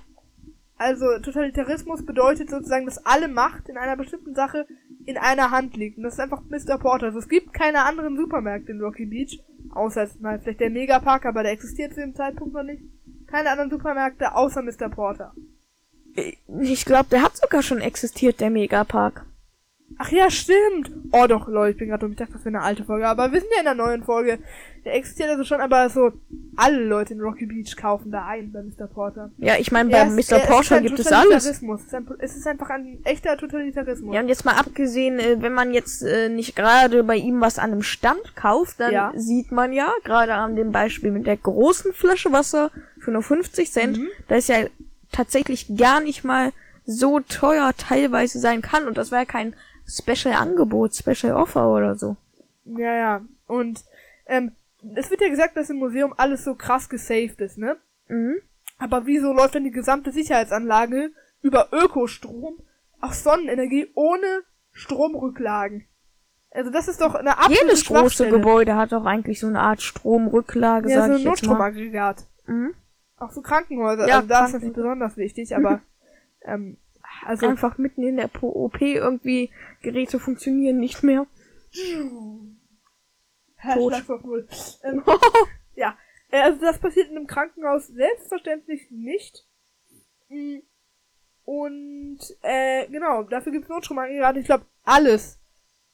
Also Totalitarismus bedeutet sozusagen, dass alle Macht in einer bestimmten Sache in einer Hand liegt. Und das ist einfach Mr. Porter. Also es gibt keine anderen Supermärkte in Rocky Beach. Außer jetzt mal vielleicht der Megapark, aber der existiert zu dem Zeitpunkt noch nicht. Keine anderen Supermärkte außer Mr. Porter. Ich glaube, der hat sogar schon existiert, der Megapark. Ach ja, stimmt. Oh doch, Leute, ich bin gerade dumm. Ich dachte, das wäre eine alte Folge. Aber wir sind ja in der neuen Folge. Der existiert also schon, aber so, alle Leute in Rocky Beach kaufen da ein bei Mr. Porter. Ja, ich meine, bei Mr. er Porter gibt es alles. Es ist, ein, es ist einfach ein echter Totalitarismus. Ja, und jetzt mal abgesehen, äh, wenn man jetzt äh, nicht gerade bei ihm was an einem Stand kauft, dann Ja. sieht man ja, gerade an dem Beispiel mit der großen Flasche Wasser für nur 50 Cent, Mhm. da ist ja tatsächlich gar nicht mal so teuer teilweise sein kann. Und das war ja kein Special-Angebot, Special-Offer oder so. Ja, ja. Und ähm, es wird ja gesagt, dass im Museum alles so krass gesaved ist, ne? Mhm. Aber wieso läuft denn die gesamte Sicherheitsanlage über Ökostrom aus Sonnenenergie ohne Stromrücklagen? Also das ist doch eine absolute Jedes große. Gebäude hat auch eigentlich so eine Art Stromrücklage, Ja, sag so ein. Notstromaggregat. Mhm. Auch so Krankenhäuser. Ja, also da ist das Kranken- nicht besonders wichtig, aber [LAUGHS] ähm, also Einfach mitten in der OP irgendwie Geräte funktionieren nicht mehr. tot. Ähm, [LAUGHS] ja, äh, also das passiert in einem Krankenhaus selbstverständlich nicht. Mm, Und äh, genau, dafür gibt es Notstromaggregate. Ich glaube, alles,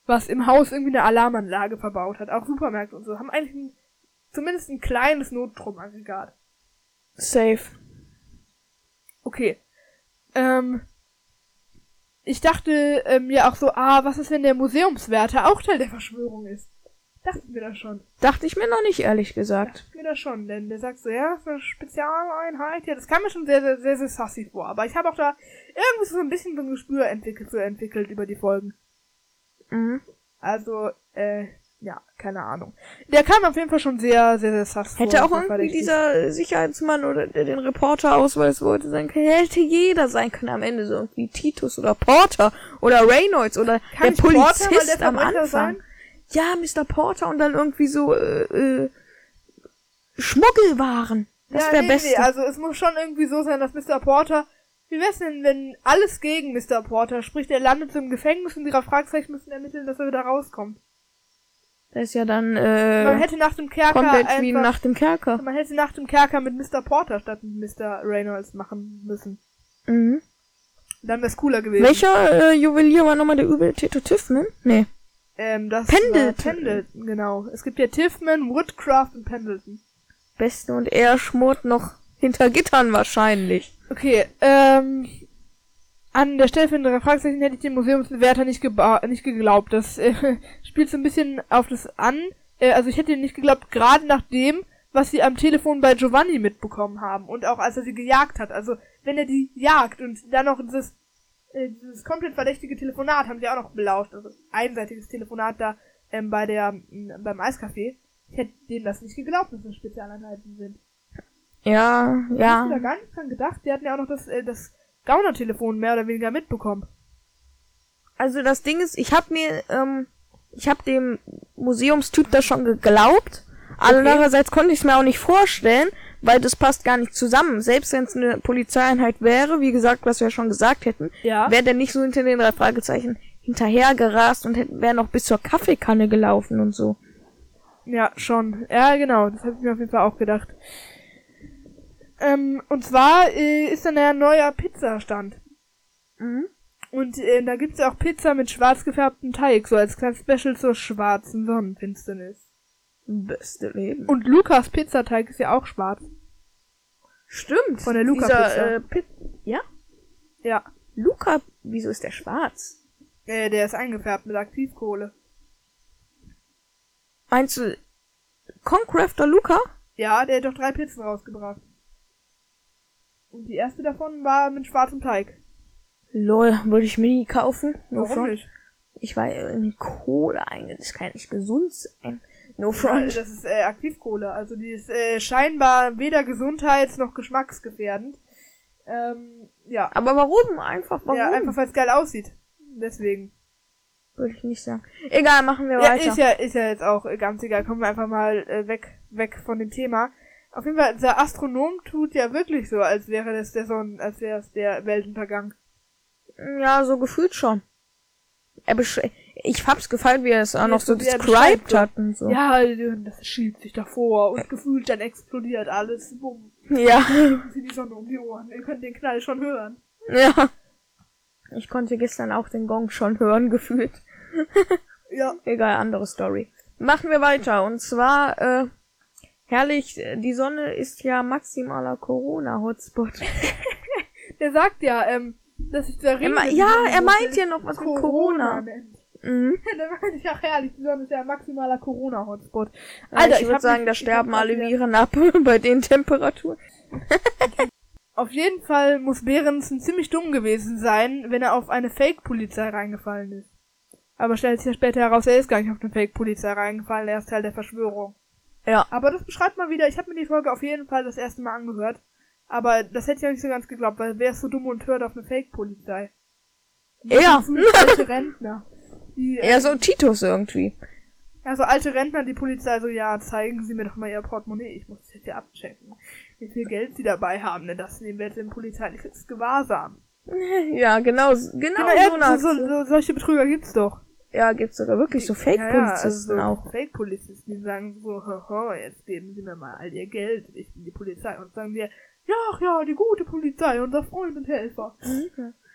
was im Haus irgendwie eine Alarmanlage verbaut hat, auch Supermärkte und so, haben eigentlich ein, zumindest ein kleines Notstromaggregat. Safe. Okay. Ähm, ich dachte ähm, ja auch so, ah, was ist, wenn der Museumswärter auch Teil der Verschwörung ist? Dachten wir das schon. Dachte ich mir noch nicht, ehrlich gesagt. Dachten wir das schon, denn der sagt so, ja, ist eine Spezialeinheit. Ja, das kam mir schon sehr, sehr, sehr, sehr sassy vor. Aber ich habe auch da irgendwie so ein bisschen so ein Gespür entwickelt, so entwickelt über die Folgen. Mhm. Also, äh, ja, keine Ahnung. Der kam auf jeden Fall schon sehr, sehr, sehr sass vor. Hätte auch so irgendwie verdächtig. dieser Sicherheitsmann oder der den Reporterausweis wollte sein können. Hätte jeder sein können am Ende so irgendwie Titus oder Porter oder Reynolds oder Kann der nicht Porter Polizist der am Anfang. sein? Ja, Mr. Porter und dann irgendwie so äh, äh, Schmuggelwaren. Das ja, wäre nee, beste. nee, also es muss schon irgendwie so sein, dass Mr. Porter Wie wär's denn, wenn alles gegen Mr. Porter, sprich, er landet so im Gefängnis und ihrer Fragezeichen müssen ermitteln, dass er wieder rauskommt. Das ist ja dann, Man äh, hätte nach dem Kerker komplett einfach, wie nach dem Kerker. man hätte nach dem Kerker mit Mr. Porter statt mit Mr. Reynolds machen müssen. Mhm. Dann wär's cooler gewesen. Welcher äh, Juwelier war nochmal der Übeltäter Tiffman? Nee. Ähm, das Pendleton. War Pendleton, genau. Es gibt ja Tiffman, Woodcraft und Pendleton. Beste und er schmort noch hinter Gittern wahrscheinlich. Okay, ähm, an der ein Fragezeichen hätte ich dem Museumswärter nicht, nicht geglaubt. Das äh, [LAUGHS] spielt so ein bisschen auf das an. Äh, also ich hätte ihm nicht geglaubt, gerade nach dem, was sie am Telefon bei Giovanni mitbekommen haben. Und auch als er sie gejagt hat. Also wenn er die jagt und dann noch dieses, äh, dieses komplett verdächtige Telefonat haben sie auch noch belauscht. Also einseitiges Telefonat da ähm, bei der m, beim Eiscafé. Ich hätte denen das nicht geglaubt, dass das Spezialeinheiten sind. Ja, Hast du da ja. gar nicht dran gedacht? Die hatten ja auch noch das, äh, das Gauner-Telefon mehr oder weniger mitbekommen. Also das Ding ist, ich hab mir, ähm, ich hab dem Museumstyp das schon geglaubt. Andererseits konnte ich es mir auch nicht vorstellen, weil das passt gar nicht zusammen. Selbst wenn es eine Polizeieinheit wäre, wie gesagt, was wir ja schon gesagt hätten, Ja. wäre der nicht so hinter den drei Fragezeichen hinterhergerast und wäre noch bis zur Kaffeekanne gelaufen und so. Ja, schon. Ja, genau. Das habe ich mir auf jeden Fall auch gedacht. Ähm, und zwar äh, ist dann ein neuer Pizzastand. Mhm. Und äh, da gibt's ja auch Pizza mit schwarz gefärbtem Teig, so als kleines Special zur schwarzen Sonnenfinsternis. Beste Leben. Und Lukas Pizzateig ist ja auch schwarz. Stimmt. Von der Luca Dieser, Pizza. Äh, Pi ja? Ja. Luca, wieso ist der schwarz? Äh, der ist eingefärbt mit Aktivkohle. Meinst du Concrafter Luca? Ja, der hat doch drei Pizzen rausgebracht. Und die erste davon war mit schwarzem Teig. Lol, würde ich mir nie kaufen. No Warum front. nicht? Ich war in Kohle eigentlich. Das kann ja nicht gesund sein. No Ja, front. das ist äh, Aktivkohle. Also die ist äh, scheinbar weder gesundheits- noch geschmacksgefährdend. Ähm, ja. Aber warum? Einfach warum? Ja, einfach weil es geil aussieht. Deswegen. Würde ich nicht sagen. Egal, machen wir Ja, weiter. ist ja, ist ja jetzt auch ganz egal. Kommen wir einfach mal äh, weg, weg von dem Thema. Auf jeden Fall, der Astronom tut ja wirklich so, als wäre das der Sonn, als wäre es der Weltuntergang. Ja, so gefühlt schon. Er besch ich hab's gefallen, wie er es auch noch so described hat und so. Ja, das schiebt sich davor und gefühlt dann explodiert alles. Bumm. Ja. Sie die Sonne um die Ohren. Ihr könnt den Knall schon hören. ja. Ich konnte gestern auch den Gong schon hören, gefühlt. Ja. [LAUGHS] Egal, andere Story. Machen wir weiter. Und zwar, äh, herrlich, äh, die Sonne ist ja maximaler Corona-Hotspot. [LAUGHS] Der sagt ja, ähm, dass Ring. me- mit ja, er meint ja noch was mit Corona. nennt. Mhm. [LAUGHS] Der meint ich auch herrlich, die Sonne ist ja maximaler Corona-Hotspot. Alter, ich würde hab sagen, da ich sterben alle Viren ab [LAUGHS] bei den Temperaturen. Auf jeden Fall muss Behrensen ziemlich dumm gewesen sein, wenn er auf eine Fake-Polizei reingefallen ist. Aber stellt sich ja später heraus, er ist gar nicht auf eine Fake-Polizei reingefallen, er ist Teil der Verschwörung. Ja. Aber das beschreibt mal wieder, ich habe mir die Folge auf jeden Fall das erste Mal angehört. Aber das hätte ich auch nicht so ganz geglaubt, weil wer ist so dumm und hört auf eine Fake-Polizei? So alte Rentner. Die, äh, Eher so Titus irgendwie. Ja, so alte Rentner, die Polizei so, ja, zeigen Sie mir doch mal Ihr Portemonnaie, ich muss das jetzt hier abchecken. Wie viel Geld Sie dabei haben, denn das nehmen wir jetzt in polizeiliches Gewahrsam. [LAUGHS] Ja, genau, genau, Genau, so, ja, nach- so, so, so, solche Betrüger gibt's doch. Ja, gibt's sogar wirklich so Fake-Polizisten ja, ja, also auch. so Fake-Polizisten, die sagen so, haha, jetzt geben Sie mir mal all Ihr Geld, ich bin die Polizei. Und sagen wir, ja, ja, die gute Polizei, unser Freund und Helfer.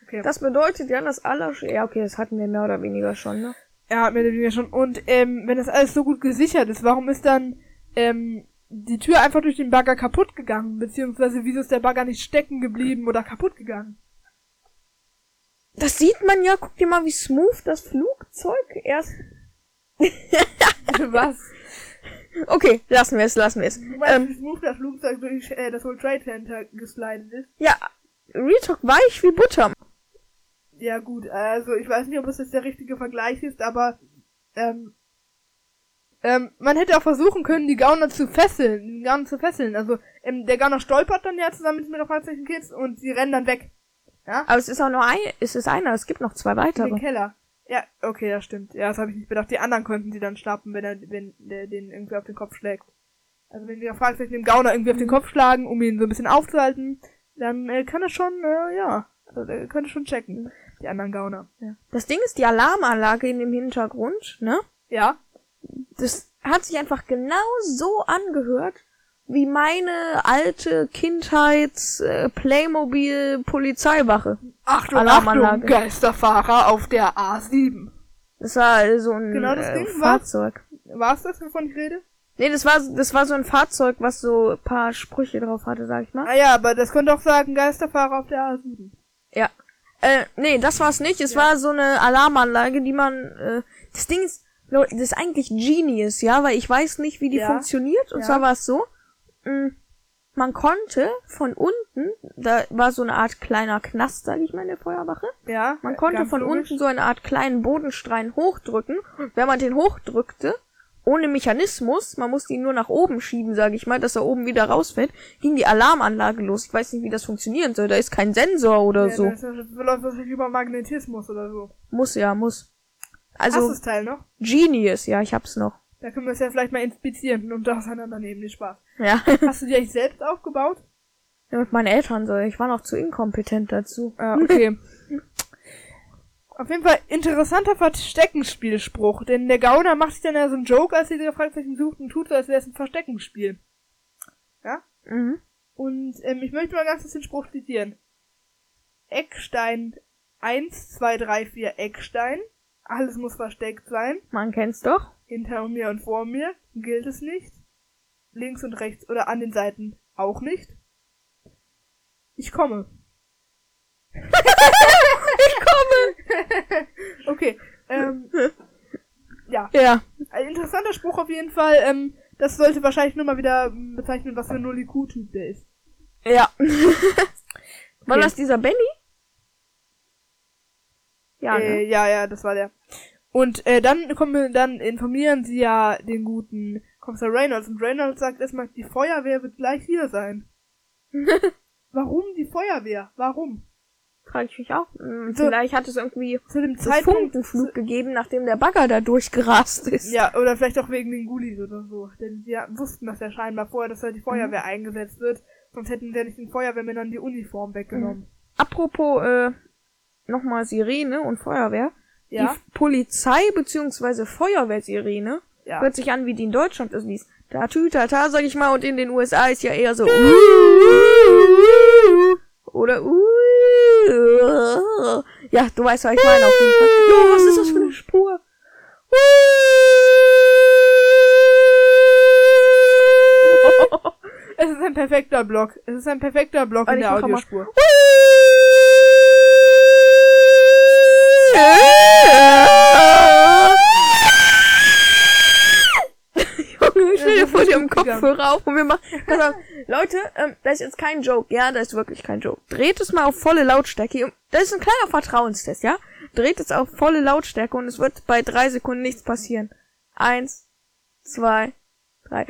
Okay. Das bedeutet ja, dass alle, ja, okay, das hatten wir mehr oder weniger schon, ne? Ja, mehr oder weniger schon. Und ähm, wenn das alles so gut gesichert ist, warum ist dann ähm, die Tür einfach durch den Bagger kaputt gegangen? Beziehungsweise wieso ist der Bagger nicht stecken geblieben oder kaputt gegangen? Das sieht man ja, guck dir mal, wie smooth das Flugzeug erst. [LAUGHS] Was? Okay, lassen wir es, lassen wir es. Du Ähm, wie smooth das Flugzeug durch äh, das World Trade Center geslidet ist? ja, Real Talk weich wie Butter. Ja gut, also ich weiß nicht, ob es jetzt der richtige Vergleich ist, aber ähm, ähm, man hätte auch versuchen können, die Gauner zu fesseln, die Gauner zu fesseln. Also ähm, der Gauner stolpert dann ja zusammen mit den Fragezeichen Kids und sie rennen dann weg. Ja? Aber es ist auch nur ein, es ist einer, es gibt noch zwei In den weitere. Keller. Ja, okay, das stimmt. Ja, das habe ich nicht bedacht. Die anderen könnten sie dann schnappen, wenn er, wenn der den irgendwie auf den Kopf schlägt. Also wenn die Fragezeichen dem Gauner irgendwie auf den Kopf schlagen, um ihn so ein bisschen aufzuhalten, dann äh, kann er schon, äh, ja, also, er könnte schon checken, die anderen Gauner. Ja. Das Ding ist die Alarmanlage in dem Hintergrund, ne? Ja? Das hat sich einfach genau so angehört, wie meine alte Kindheits äh, Playmobil Polizeiwache. Achtung, Alarmanlage. Achtung, Geisterfahrer auf der A7. Das war so ein Genau das äh, Ding war- Fahrzeug. War's das, wovon ich rede? Nee, das war das war so ein Fahrzeug, was so ein paar Sprüche drauf hatte, sag ich mal. Ah ja, aber das könnte auch sagen, Geisterfahrer auf der A7. Ja. Äh, nee, das war's nicht. Es war so eine Alarmanlage, die man. Äh, das Ding ist, das ist eigentlich Genius, ja, weil ich weiß nicht, wie die Ja. funktioniert. Und Ja. zwar war es so, mh, man konnte von unten, da war so eine Art kleiner Knast, sag ich mal, in der Feuerwache. Ja. Man konnte von logisch. unten so eine Art kleinen Bodenstein hochdrücken. Wenn man den hochdrückte, ohne Mechanismus, man musste ihn nur nach oben schieben, sage ich mal, dass er oben wieder rausfällt, ging die Alarmanlage los. Ich weiß nicht, wie das funktionieren soll. Da ist kein Sensor oder Ja, so. Das läuft wahrscheinlich über Magnetismus oder so. Muss ja, muss. Hast du Also das Teil noch? Genius, ja, ich hab's noch. Da können wir es ja vielleicht mal inspizieren und auseinandernehmen, nicht Spaß. Ja. [LAUGHS] Hast du die eigentlich selbst aufgebaut? ja mit meinen Eltern so. Ich war noch zu inkompetent dazu. Ah, okay. [LAUGHS] Auf jeden Fall interessanter Versteckenspielspruch, denn der Gauner macht sich dann ja so einen Joke, als sie das Fragezeichen sucht und tut so, als wäre es ein Versteckenspiel. Mhm. Und ähm, ich möchte mal ganz kurz den Spruch zitieren. Eckstein 1, 2, 3, 4 Eckstein. Alles muss versteckt sein. Man kennt's doch. Hinter mir und vor mir gilt es nicht. Links und rechts oder an den Seiten auch nicht. Ich komme. Ich komme! [LAUGHS] Okay. Ähm, ja, Ja. ein interessanter Spruch auf jeden Fall. Ähm, das sollte wahrscheinlich nur mal wieder bezeichnen, was für ein Nulli-Q-Typ der ist. Ja. [LAUGHS] War Okay. das dieser Benny? Ja, äh, ne? ja, ja, das war der. Und äh, dann kommen, dann informieren sie ja den guten Kommissar Reynolds und Reynolds sagt erstmal, die Feuerwehr wird gleich hier sein. [LAUGHS] Warum die Feuerwehr? Warum? Frag ich mich auch. Hm, So. Vielleicht hat es irgendwie Zu dem Zeitpunkt. Funkenflug gegeben, nachdem der Bagger da durchgerast ist. Ja, oder vielleicht auch wegen den Gulis oder so. Denn die wussten das ja scheinbar vorher, dass da die Feuerwehr Mhm. eingesetzt wird. Sonst hätten wir nicht den Feuerwehrmännern die Uniform weggenommen. Apropos, äh, nochmal Sirene und Feuerwehr. Ja, Die Polizei bzw. Feuerwehrsirene ja. hört sich an wie die in Deutschland ist. Die ist da tü ta ta, sag ich mal, und in den USA ist ja eher so oder Ja, du weißt, was ich meine auf jeden Fall. Jo, was ist das für eine Spur? Es ist ein perfekter Block. Es ist ein perfekter Block Warte, in der. Audiospur. [LAUGHS] Junge, stell dir vor. Kopfhörer auf und wir machen. Pass auf, [LAUGHS] Leute, ähm, das ist jetzt kein Joke, ja, das ist wirklich kein Joke. Dreht es mal auf volle Lautstärke. Das ist ein kleiner Vertrauenstest, ja? Dreht es auf volle Lautstärke und es wird bei drei Sekunden nichts passieren. Eins, zwei, drei.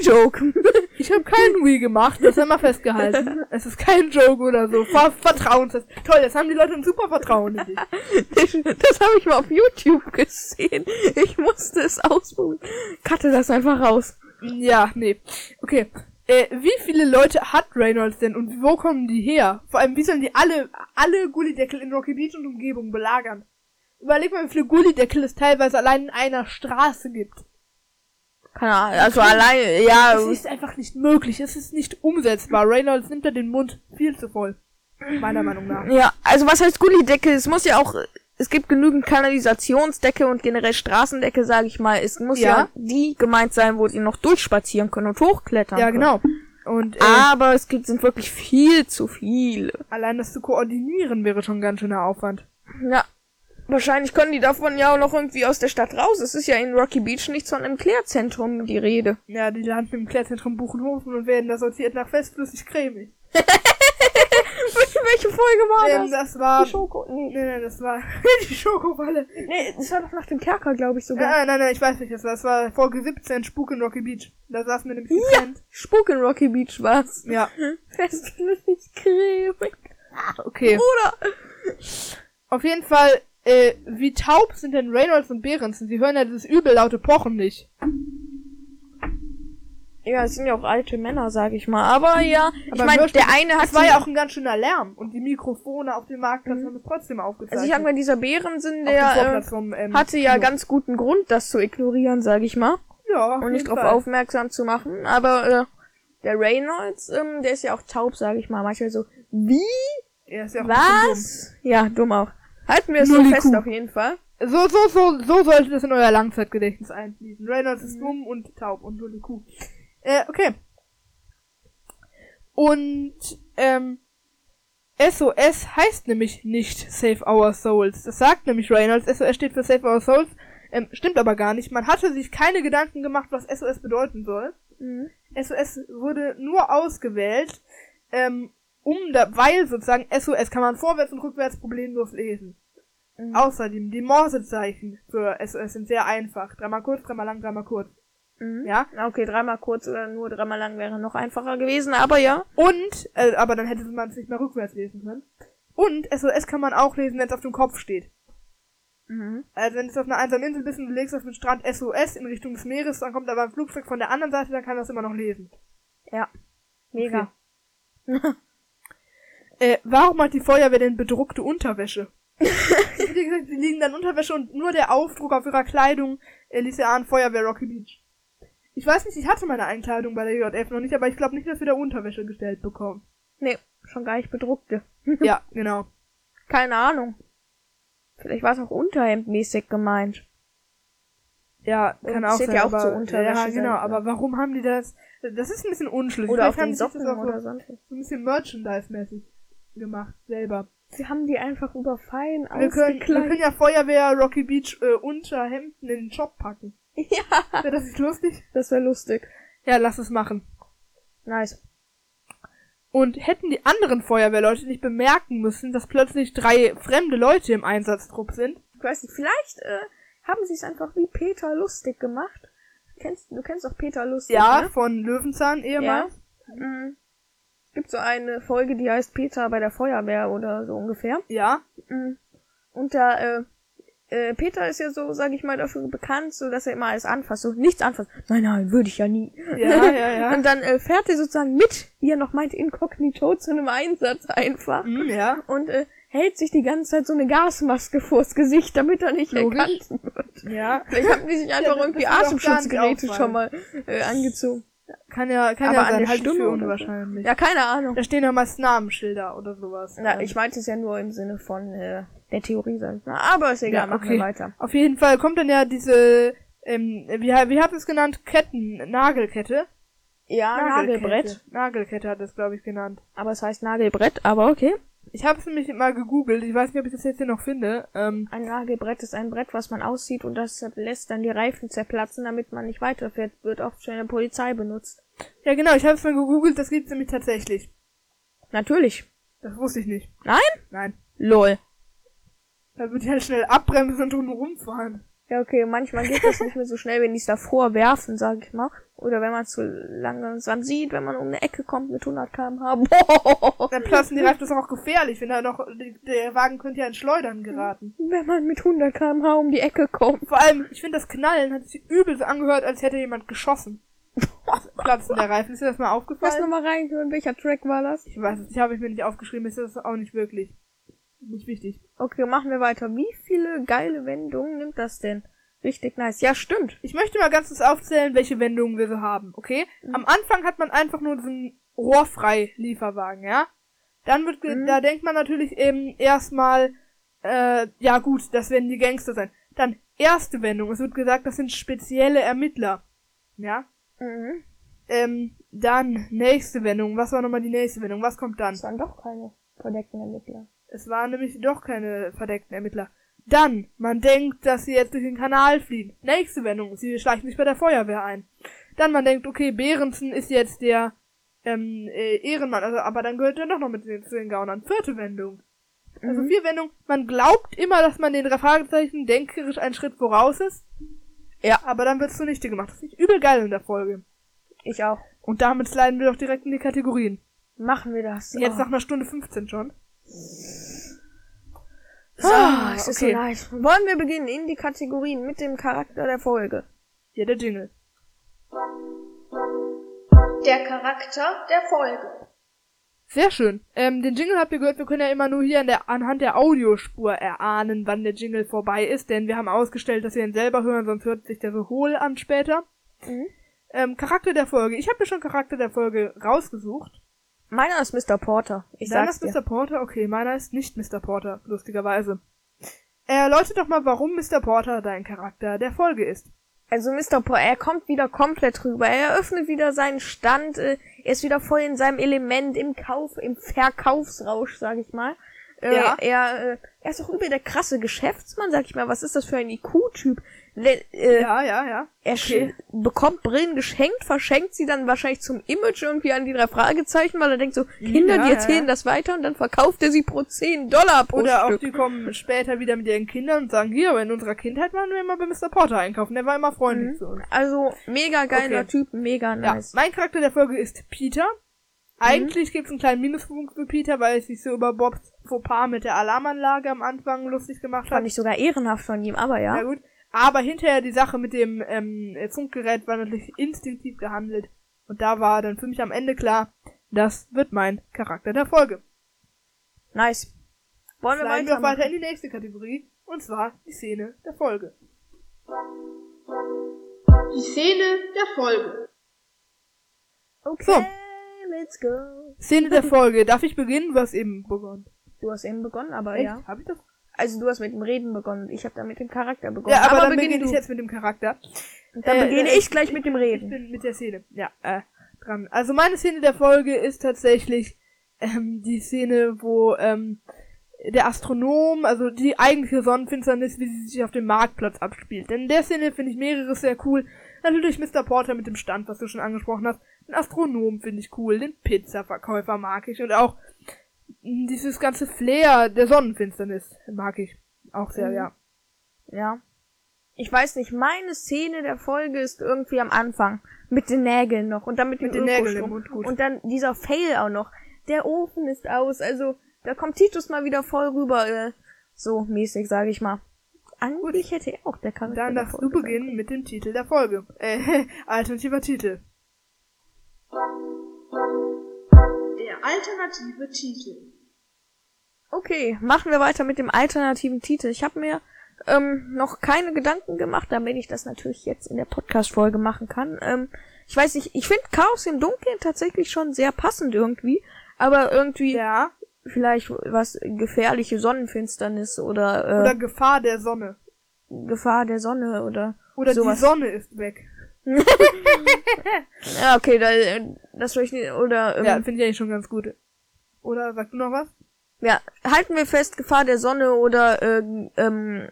Joke. [LAUGHS] Ich habe keinen Wii gemacht, das haben wir festgehalten. es ist kein Joke oder so. Ver Vertrauenstest. Toll, jetzt haben die Leute ein super Vertrauen in dich. [LAUGHS] Das habe ich mal auf YouTube gesehen. Ich musste es ausprobieren. Cutte das einfach raus. Ja, nee. Okay. Äh, wie viele Leute hat Reynolds denn und wo kommen die her? Vor allem, wie sollen die alle, alle Gullideckel in Rocky Beach und Umgebung belagern? Überleg mal, wie viele Gullideckel es teilweise allein in einer Straße gibt. Keine Ahnung, also alleine, ja, Es ist einfach nicht möglich, es ist nicht umsetzbar. Reynolds nimmt da den Mund viel zu voll. Meiner Meinung nach. ja, also was heißt Gullidecke? Es muss ja auch, es gibt genügend Kanalisationsdecke und generell Straßendecke, sage ich mal. Es muss ja. Ja. die gemeint sein, wo die noch durchspazieren können und hochklettern Ja, können. genau. Und äh, Aber es gibt, sind wirklich viel zu viele. allein das zu koordinieren wäre schon ein ganz schöner Aufwand. Ja. Wahrscheinlich können die davon ja auch noch irgendwie aus der Stadt raus. Es ist ja in Rocky Beach nicht von einem Klärzentrum die Rede. Ja, die landen im Klärzentrum Buchenhofen und werden da sortiert nach festflüssig cremig. [LAUGHS] Welche Folge war Ähm, das? das war. Die Schoko. Nee. Nee, nee, das war [LAUGHS] die Schokowalle. nee, das war doch nach dem Kerker, glaube ich sogar. Ja, nein, nein, ich weiß nicht, das war, das war Folge 17, Spuk in Rocky Beach. Da saßen wir nämlich getrennt. Spuk in Rocky Beach war's. Ja. [LAUGHS] Festflüssig cremig. Okay. Bruder. Auf jeden Fall, äh, wie taub sind denn Reynolds und Behrensen? Sie hören ja dieses übel laute Pochen nicht. Ja, es sind ja auch alte Männer, sag ich mal. Aber ja, ich Aber meine, wurscht, der eine hat Das war ja auch ein ganz schöner Lärm. Und die Mikrofone auf dem Marktplatz Mhm. haben es trotzdem aufgezeichnet. Also ich sag mal, dieser Bärensinn, der äh, vom, ähm, hatte ja ganz guten Grund, das zu ignorieren, sag ich mal. ja, Und nicht darauf aufmerksam zu machen. Aber äh, der Reynolds, ähm, der ist ja auch taub, sag ich mal. Manchmal so, wie? Er ist ja auch Was? Ja, dumm auch. Halten wir es so fest auf jeden Fall. So, so, so, so sollte das in euer Langzeitgedächtnis einfließen. Reynolds ist dumm und taub und nur die Kuh. Äh, okay. Und, ähm, SOS heißt nämlich nicht Save Our Souls. Das sagt nämlich Reynolds. SOS steht für Save Our Souls. Ähm, stimmt aber gar nicht. Man hatte sich keine Gedanken gemacht, was SOS bedeuten soll. Mhm. SOS wurde nur ausgewählt, ähm, um da, weil sozusagen SOS kann man vorwärts und rückwärts problemlos lesen. Mhm. Außerdem, die Morsezeichen für SOS sind sehr einfach. Dreimal kurz, dreimal lang, dreimal kurz. Mhm. Ja? Okay, dreimal kurz oder nur dreimal lang wäre noch einfacher gewesen, aber ja. Und, äh, aber dann hätte man es nicht mehr rückwärts lesen können. Und SOS kann man auch lesen, wenn es auf dem Kopf steht. Mhm. Also wenn du auf einer einsamen Insel bist und du legst auf den Strand SOS in Richtung des Meeres, dann kommt aber ein Flugzeug von der anderen Seite, dann kann das immer noch lesen. Ja. Mega. [LAUGHS] Äh, warum hat die Feuerwehr denn bedruckte Unterwäsche? [LAUGHS] Wie gesagt, sie liegen dann Unterwäsche und nur der Aufdruck auf ihrer Kleidung äh, ließ ja an Feuerwehr Rocky Beach. Ich weiß nicht, ich hatte meine Einkleidung bei der JF noch nicht, aber ich glaube nicht, dass wir da Unterwäsche gestellt bekommen. Nee, schon gar nicht bedruckte. [LAUGHS] ja, genau. Keine Ahnung. Vielleicht war es auch unterhemdmäßig gemeint. Ja, Und kann es auch sein, ja auch aber, zur Unterwäsche Ja, genau, sein, aber warum haben die das? Das ist ein bisschen unschlüssig. Oder auf Vielleicht haben den Socken oder so, sonst so ein bisschen Merchandise-mäßig gemacht, selber. Sie haben die einfach überfallen, Wir können, wir können ja Feuerwehr Rocky Beach äh, Unterhemden in den Shop packen. [LAUGHS] Ja, Wäre das nicht lustig? das wäre lustig. Ja, lass es machen. Nice. Und hätten die anderen Feuerwehrleute nicht bemerken müssen, dass plötzlich drei fremde Leute im Einsatztrupp sind? Ich weiß nicht, vielleicht äh, haben sie es einfach wie Peter lustig gemacht. Kennst, du kennst auch Peter lustig, Ja, ne? von Löwenzahn ehemals. Mhm. Gibt so eine Folge, die heißt Peter bei der Feuerwehr oder so ungefähr. Ja. Mhm. Und da, äh, äh, Peter ist ja so, sag ich mal, dafür bekannt, so dass er immer alles anfasst. So nichts anfasst. Nein, nein, würde ich ja nie. Ja, ja, ja. [LAUGHS] Und dann äh, fährt er sozusagen mit, wie er noch meint, inkognito zu einem Einsatz einfach. Hm, ja. Und äh, hält sich die ganze Zeit so eine Gasmaske vors Gesicht, damit er nicht Logisch. erkannt wird. Ja. Vielleicht haben die sich [LAUGHS] einfach das- irgendwie Atemschutzgeräte schon mal äh, angezogen. Kann ja, kann Aber ja an sein, der halte ich Stimme für oder so? unwahrscheinlich. Ja, keine Ahnung. Da stehen ja meist Namensschilder oder sowas. Na, Ähm, ich meinte es ja nur im Sinne von äh, der Theorie, sag ich mal. Aber ist egal, Ja, machen okay. wir weiter. Auf jeden Fall kommt dann ja diese, ähm, wie, wie habt ihr es genannt? Ketten, Nagelkette? Ja, Nagelbrett. Nagelkette hat es, glaube ich, genannt. Aber es heißt Nagelbrett, aber okay. Ich habe es nämlich mal gegoogelt. Ich weiß nicht, ob ich das jetzt hier noch finde. Ähm, Ein Nagelbrett ist ein Brett, was man aussieht und das lässt dann die Reifen zerplatzen, damit man nicht weiterfährt. Wird oft von der Polizei benutzt. ja, genau. Ich habe es mal gegoogelt. Das gibt's nämlich tatsächlich. Natürlich. Das wusste ich nicht. Nein? Nein. Lol. Da würde ich halt schnell abbremsen und drum rumfahren. Ja, okay, manchmal geht das nicht mehr so schnell, wenn die es davor werfen, sag ich mal. Oder wenn man es zu langsam sieht, wenn man um eine Ecke kommt mit 100 km/h. [LAUGHS] Dann platzen die Reifen. Das ist auch gefährlich. Wenn da noch, der Wagen könnte ja in Schleudern geraten. Wenn man mit 100 km/h um die Ecke kommt. Vor allem, ich finde das Knallen hat sich übel so angehört, als hätte jemand geschossen. [LAUGHS] Platzen der Reifen. Ist dir das mal Lass aufgefallen? nochmal reinhören, welcher Track war das? Ich weiß es nicht, habe ich mir nicht aufgeschrieben, ist das auch nicht wirklich. Nicht wichtig. Okay, machen wir weiter. Wie viele geile Wendungen nimmt das denn? Richtig nice. Ja, stimmt. Ich möchte mal ganz kurz aufzählen, welche Wendungen wir so haben, okay? Am Anfang hat man einfach nur diesen rohrfrei Lieferwagen, ja? Dann wird, ge- Mhm. da denkt man natürlich eben erstmal, äh, ja gut, das werden die Gangster sein. Dann erste Wendung, es wird gesagt, das sind spezielle Ermittler, ja? Mhm. Ähm, dann nächste Wendung, was war nochmal die nächste Wendung, was kommt dann? Das waren doch keine verdeckten Ermittler. Es waren nämlich doch keine verdeckten Ermittler. Dann, man denkt, dass sie jetzt durch den Kanal fliehen. Nächste Wendung, sie schleichen sich bei der Feuerwehr ein. Dann man denkt, okay, Behrensen ist jetzt der ähm, äh, Ehrenmann, also, aber dann gehört er doch noch mit den, zu den Gaunern. Vierte Wendung. Also Mhm. vier Wendungen. Man glaubt immer, dass man den Fragezeichen denkerisch einen Schritt voraus ist. Ja. Aber dann wird's zunichte gemacht. Das finde ich übel geil in der Folge. Ich auch. Und damit sliden wir doch direkt in die Kategorien. Machen wir das. Jetzt oh. nach einer Stunde 15 schon. So, Ah, es ist okay. so nice. Wollen wir beginnen in die Kategorien mit dem Charakter der Folge? Hier der Jingle. der Charakter der Folge. Sehr schön. Ähm, den Jingle habt ihr gehört, wir können ja immer nur hier an der, anhand der Audiospur erahnen, wann der Jingle vorbei ist, denn wir haben ausgestellt, dass wir ihn selber hören, sonst hört sich der so hohl an später. Mhm. Ähm, Charakter der Folge. Ich habe mir schon Charakter der Folge rausgesucht. Meiner ist Mr. Porter. Ich Deiner sag's ist Mr. Porter? Okay, meiner ist nicht Mr. Porter, lustigerweise. Erläutere doch mal, warum Mr. Porter dein Charakter der Folge ist. Also Mr. Porter, er kommt wieder komplett rüber. Er eröffnet wieder seinen Stand. Äh, er ist wieder voll in seinem Element, im Kauf, im Verkaufsrausch, sag ich mal. Äh, ja. Er, äh, er ist auch übel der krasse Geschäftsmann, sag ich mal. Was ist das für ein IQ-Typ? Äh, ja, ja, ja. Er okay. bekommt Brillen geschenkt, verschenkt sie dann wahrscheinlich zum Image irgendwie an die drei Fragezeichen, weil er denkt so, Kinder, ja, die erzählen ja. das weiter und dann verkauft er sie pro 10 Dollar pro Oder Stück. auch die kommen später wieder mit ihren Kindern und sagen, hier, in unserer Kindheit waren wir immer bei Mr. Porter einkaufen, der war immer freundlich mhm. zu uns. Also, mega geiler okay. Typ, mega nice. Ja, mein Charakter der Folge ist Peter. Eigentlich mhm. gibt's einen kleinen Minuspunkt für Peter, weil es sich so über Bobs Fauxpas mit der Alarmanlage am Anfang lustig gemacht hat. Fand ich sogar ehrenhaft von ihm, aber ja. Ja gut. Aber hinterher die Sache mit dem ähm, Funkgerät war natürlich instinktiv gehandelt. Und da war dann für mich am Ende klar, das wird mein Charakter der Folge. Nice. Wollen wir weiter? weiter in die nächste Kategorie. Und zwar die Szene der Folge. Die Szene der Folge. Okay, so. let's go. Szene der Folge. Darf ich beginnen? Du hast eben begonnen. Du hast eben begonnen, aber Echt? ja. Hab ich das? Also du hast mit dem Reden begonnen. Ich habe da mit dem Charakter begonnen. Ja, aber, aber dann beginne ich jetzt mit dem Charakter. Und dann äh, beginne äh, ich gleich mit dem Reden. Ich bin mit der Szene. Ja, äh, dran. Also meine Szene der Folge ist tatsächlich ähm, die Szene, wo ähm, der Astronom, also die eigentliche Sonnenfinsternis, wie sie sich auf dem Marktplatz abspielt. Denn in der Szene finde ich mehrere sehr cool. Natürlich Mr. Porter mit dem Stand, was du schon angesprochen hast. Den Astronom finde ich cool. Den Pizzaverkäufer mag ich. Und auch dieses ganze Flair der Sonnenfinsternis mag ich auch sehr, mhm. ja. Ja. Ich weiß nicht, meine Szene der Folge ist irgendwie am Anfang. Mit den Nägeln noch und dann mit, mit den Nägeln im Mund, gut. Und dann dieser Fail auch noch. Der Ofen ist aus, also da kommt Titus mal wieder voll rüber, äh, so mäßig, sage ich mal. Eigentlich hätte er auch der Charakter. Dann darfst du beginnen mit dem Titel der Folge. Äh, [LAUGHS] alternativer Titel. alternative Titel. Okay, machen wir weiter mit dem alternativen Titel. Ich habe mir ähm, noch keine Gedanken gemacht, damit ich das natürlich jetzt in der Podcast-Folge machen kann. Ähm, ich weiß nicht, ich finde Chaos im Dunkeln tatsächlich schon sehr passend irgendwie, aber irgendwie ja. vielleicht was gefährliche Sonnenfinsternis oder äh, oder Gefahr der Sonne. Gefahr der Sonne oder oder sowas. die Sonne ist weg. [LAUGHS] ja, okay, da, das will ich nicht, oder, ähm, Ja, finde ich eigentlich schon ganz gut. Oder, sagst du noch was? Ja, halten wir fest, Gefahr der Sonne oder, äh, ähm,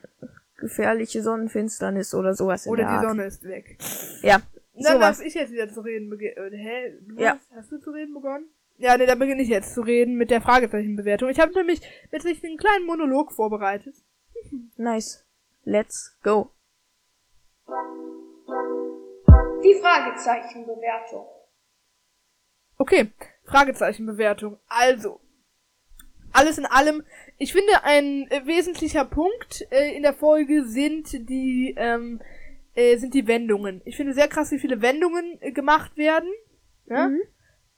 gefährliche Sonnenfinsternis oder sowas Oder die Art. Sonne ist weg. Ja. Dann darf ich jetzt wieder zu reden beginnen. Äh, hä? Du ja. hast, hast du zu reden begonnen? Ja, nee, dann beginne ich jetzt zu reden mit der Fragezeichenbewertung. Ich habe nämlich jetzt einen kleinen Monolog vorbereitet. [LAUGHS] nice. Let's go. Die Fragezeichenbewertung. Okay, Fragezeichenbewertung. Also, alles in allem, ich finde ein äh, wesentlicher Punkt äh, in der Folge sind die ähm, äh, sind die Wendungen. Ich finde sehr krass, wie viele Wendungen äh, gemacht werden. Ja? Mhm.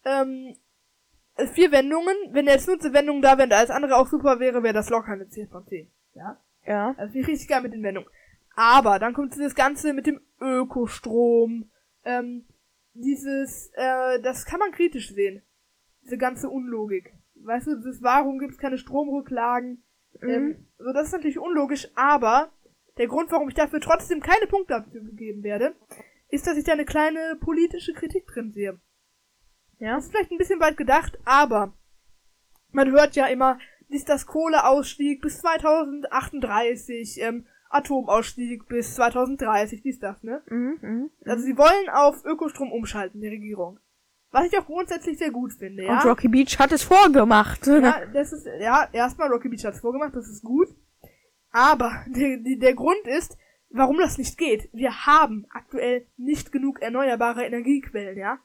Ähm, äh, vier Wendungen. Wenn jetzt nur eine Wendung da wäre und alles andere auch super wäre, wäre das locker eine 10 von 10. Ja. Ja. Also finde ich richtig geil mit den Wendungen. Aber dann kommt das Ganze mit dem Ökostrom, ähm, dieses, äh, das kann man kritisch sehen. Diese ganze Unlogik. Weißt du, das, warum gibt es keine Stromrücklagen? Mhm. Ähm, so, das ist natürlich unlogisch, aber der Grund, warum ich dafür trotzdem keine Punkte dafür gegeben werde, ist, dass ich da eine kleine politische Kritik drin sehe. Ja. Das ist vielleicht ein bisschen weit gedacht, aber man hört ja immer, ist das Kohleausstieg bis 2038, ähm, Atomausstieg bis 2030, dies, das, ne? Mhm, mh, also sie wollen auf Ökostrom umschalten, die Regierung. Was ich auch grundsätzlich sehr gut finde, ja. Und Rocky Beach hat es vorgemacht. Ja, [LAUGHS] das ist, ja, erstmal Rocky Beach hat es vorgemacht, das ist gut. Aber der, der Grund ist, warum das nicht geht. Wir haben aktuell nicht genug erneuerbare Energiequellen, ja.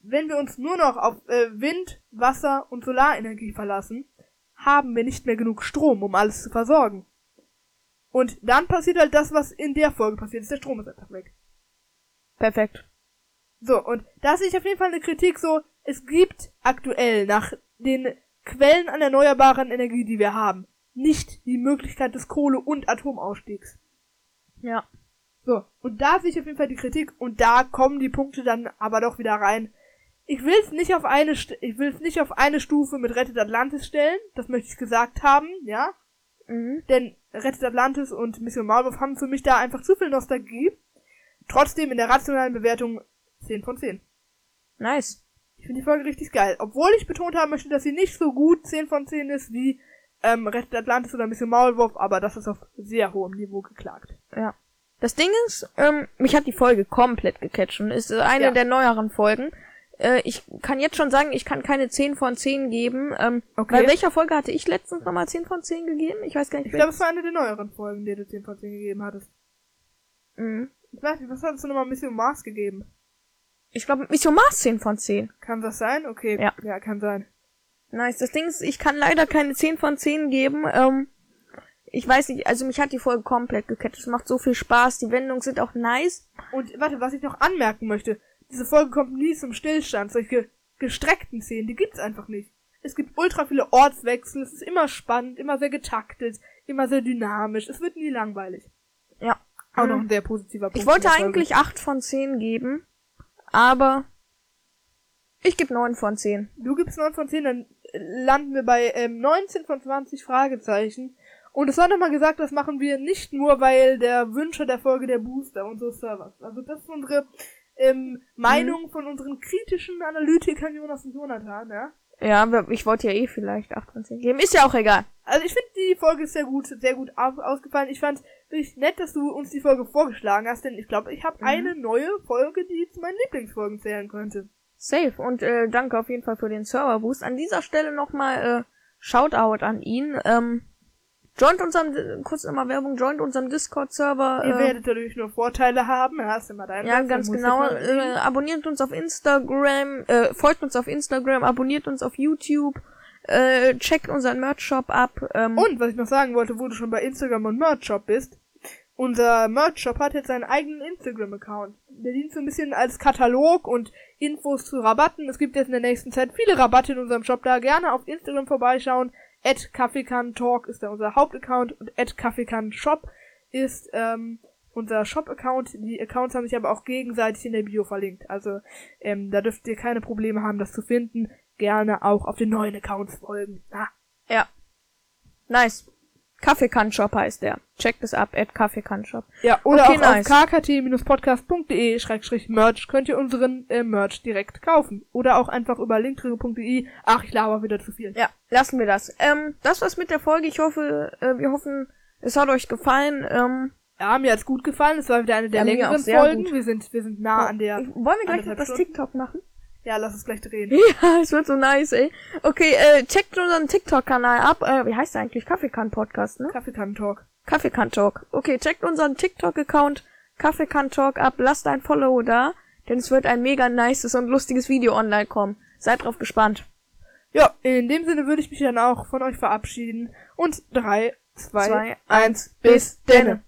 Wenn wir uns nur noch auf äh, Wind, Wasser und Solarenergie verlassen, haben wir nicht mehr genug Strom, um alles zu versorgen. Und dann passiert halt das, was in der Folge passiert ist. Der Strom ist einfach weg. Perfekt. So, und da sehe ich auf jeden Fall eine Kritik so, es gibt aktuell nach den Quellen an erneuerbaren Energie, die wir haben, nicht die Möglichkeit des Kohle- und Atomausstiegs. Ja. So, und da sehe ich auf jeden Fall die Kritik und da kommen die Punkte dann aber doch wieder rein. Ich will es nicht auf eine St ich will es nicht auf eine Stufe mit Rettet Atlantis stellen, das möchte ich gesagt haben, ja? Mhm. Denn Rettet Atlantis und Mission Maulwurf haben für mich da einfach zu viel Nostalgie. Trotzdem in der rationalen Bewertung 10 von 10. Nice. Ich finde die Folge richtig geil. Obwohl ich betont haben möchte, dass sie nicht so gut 10 von 10 ist wie ähm, Rettet Atlantis oder Mission Maulwurf, aber das ist auf sehr hohem Niveau geklagt. Ja. Das Ding ist, ähm, mich hat die Folge komplett gecatcht und ist eine Ja. der neueren Folgen. Äh, ich kann jetzt schon sagen, ich kann keine 10 von 10 geben. Ähm, Okay. Bei welcher Folge hatte ich letztens nochmal 10 von 10 gegeben? Ich weiß gar nicht. Ich glaube, es war eine der neueren Folgen, die du 10 von 10 gegeben hattest. Mhm. Ich weiß nicht, was hattest du nochmal Mission Mars gegeben? Ich glaube, Mission Mars 10 von 10. Kann das sein? Okay. Ja. Ja, kann sein. Nice. Das Ding ist, ich kann leider keine 10 von 10 geben. Ähm, ich weiß nicht, also mich hat die Folge komplett gecatcht. Es macht so viel Spaß. Die Wendungen sind auch nice. Und warte, was ich noch anmerken möchte. Diese Folge kommt nie zum Stillstand. Solche gestreckten Szenen, die gibt's einfach nicht. Es gibt ultra viele Ortswechsel, es ist immer spannend, immer sehr getaktet, immer sehr dynamisch. Es wird nie langweilig. Ja. Auch Mhm. noch ein sehr positiver Punkt. Ich wollte eigentlich 8 von 10 geben, aber ich gebe 9 von 10. Du gibst 9 von 10, dann landen wir bei ähm, 19 von 20 Fragezeichen. Und es war nochmal gesagt, das machen wir nicht nur, weil der Wünscher der Folge der Booster unsere Servers. Also das ist unsere ähm, Meinung von unseren kritischen Analytikern Jonas und Jonathan, ja. Ja, ich wollte ja eh vielleicht 8 von 10 geben. Ist ja auch egal. Also ich finde die Folge ist sehr gut, sehr gut au- ausgefallen. Ich fand wirklich nett, dass du uns die Folge vorgeschlagen hast, denn ich glaube, ich habe Mhm. eine neue Folge, die zu meinen Lieblingsfolgen zählen könnte. Safe. Und äh, danke auf jeden Fall für den Server-Boost. An dieser Stelle nochmal äh, Shoutout an ihn. Ähm, joint unserem, kurz nochmal Werbung, joint unserem Discord-Server. Ihr Äh, werdet dadurch nur Vorteile haben, ja, ist immer dein ja, Wunsch, ganz genau. Äh, abonniert uns auf Instagram, äh, folgt uns auf Instagram, abonniert uns auf YouTube, äh, checkt unseren Merch-Shop ab. Ähm, Und was ich noch sagen wollte, wo du schon bei Instagram und Merch-Shop bist, unser Merch-Shop hat jetzt seinen eigenen Instagram-Account. Der dient so ein bisschen als Katalog und Infos zu Rabatten. Es gibt jetzt in der nächsten Zeit viele Rabatte in unserem Shop. Da gerne auf Instagram vorbeischauen. At Talk ist da unser Hauptaccount und at Shop ist ähm, unser Shop-Account. Die Accounts haben sich aber auch gegenseitig in der Bio verlinkt. Also ähm, da dürft ihr keine Probleme haben, das zu finden. Gerne auch auf den neuen Accounts folgen. Ah, ja. Nice. Kaffeekannshop heißt der. Checkt es ab, at Kaffeekannshop. Ja, oder Okay, auch nice. auf kkt-podcast.de-merch könnt ihr unseren äh, Merch direkt kaufen. Oder auch einfach über linktrigger.de. Ach, ich laber wieder zu viel. Ja, lassen wir das. Ähm, das war's mit der Folge. Ich hoffe, äh, wir hoffen, es hat euch gefallen. Ähm, Ja, mir hat's gut gefallen. Es war wieder eine der Ja, längeren Folgen. gut. Wir sind, wir sind nah an der. wollen wir gleich noch das. TikTok machen? Ja, lass es gleich drehen. [LAUGHS] Ja, es wird so nice, ey. Okay, äh, checkt unseren TikTok-Kanal ab. Äh, wie heißt der eigentlich? Kaffeekann-Podcast, ne? Kaffeekann-Talk. Kaffeekann-Talk. Okay, checkt unseren TikTok-Account Kaffeekann-Talk ab. Lasst ein Follow da, denn es wird ein mega nices und lustiges Video online kommen. Seid drauf gespannt. Ja, in dem Sinne würde ich mich dann auch von euch verabschieden. Und drei, zwei, Zwei, eins, bis denne.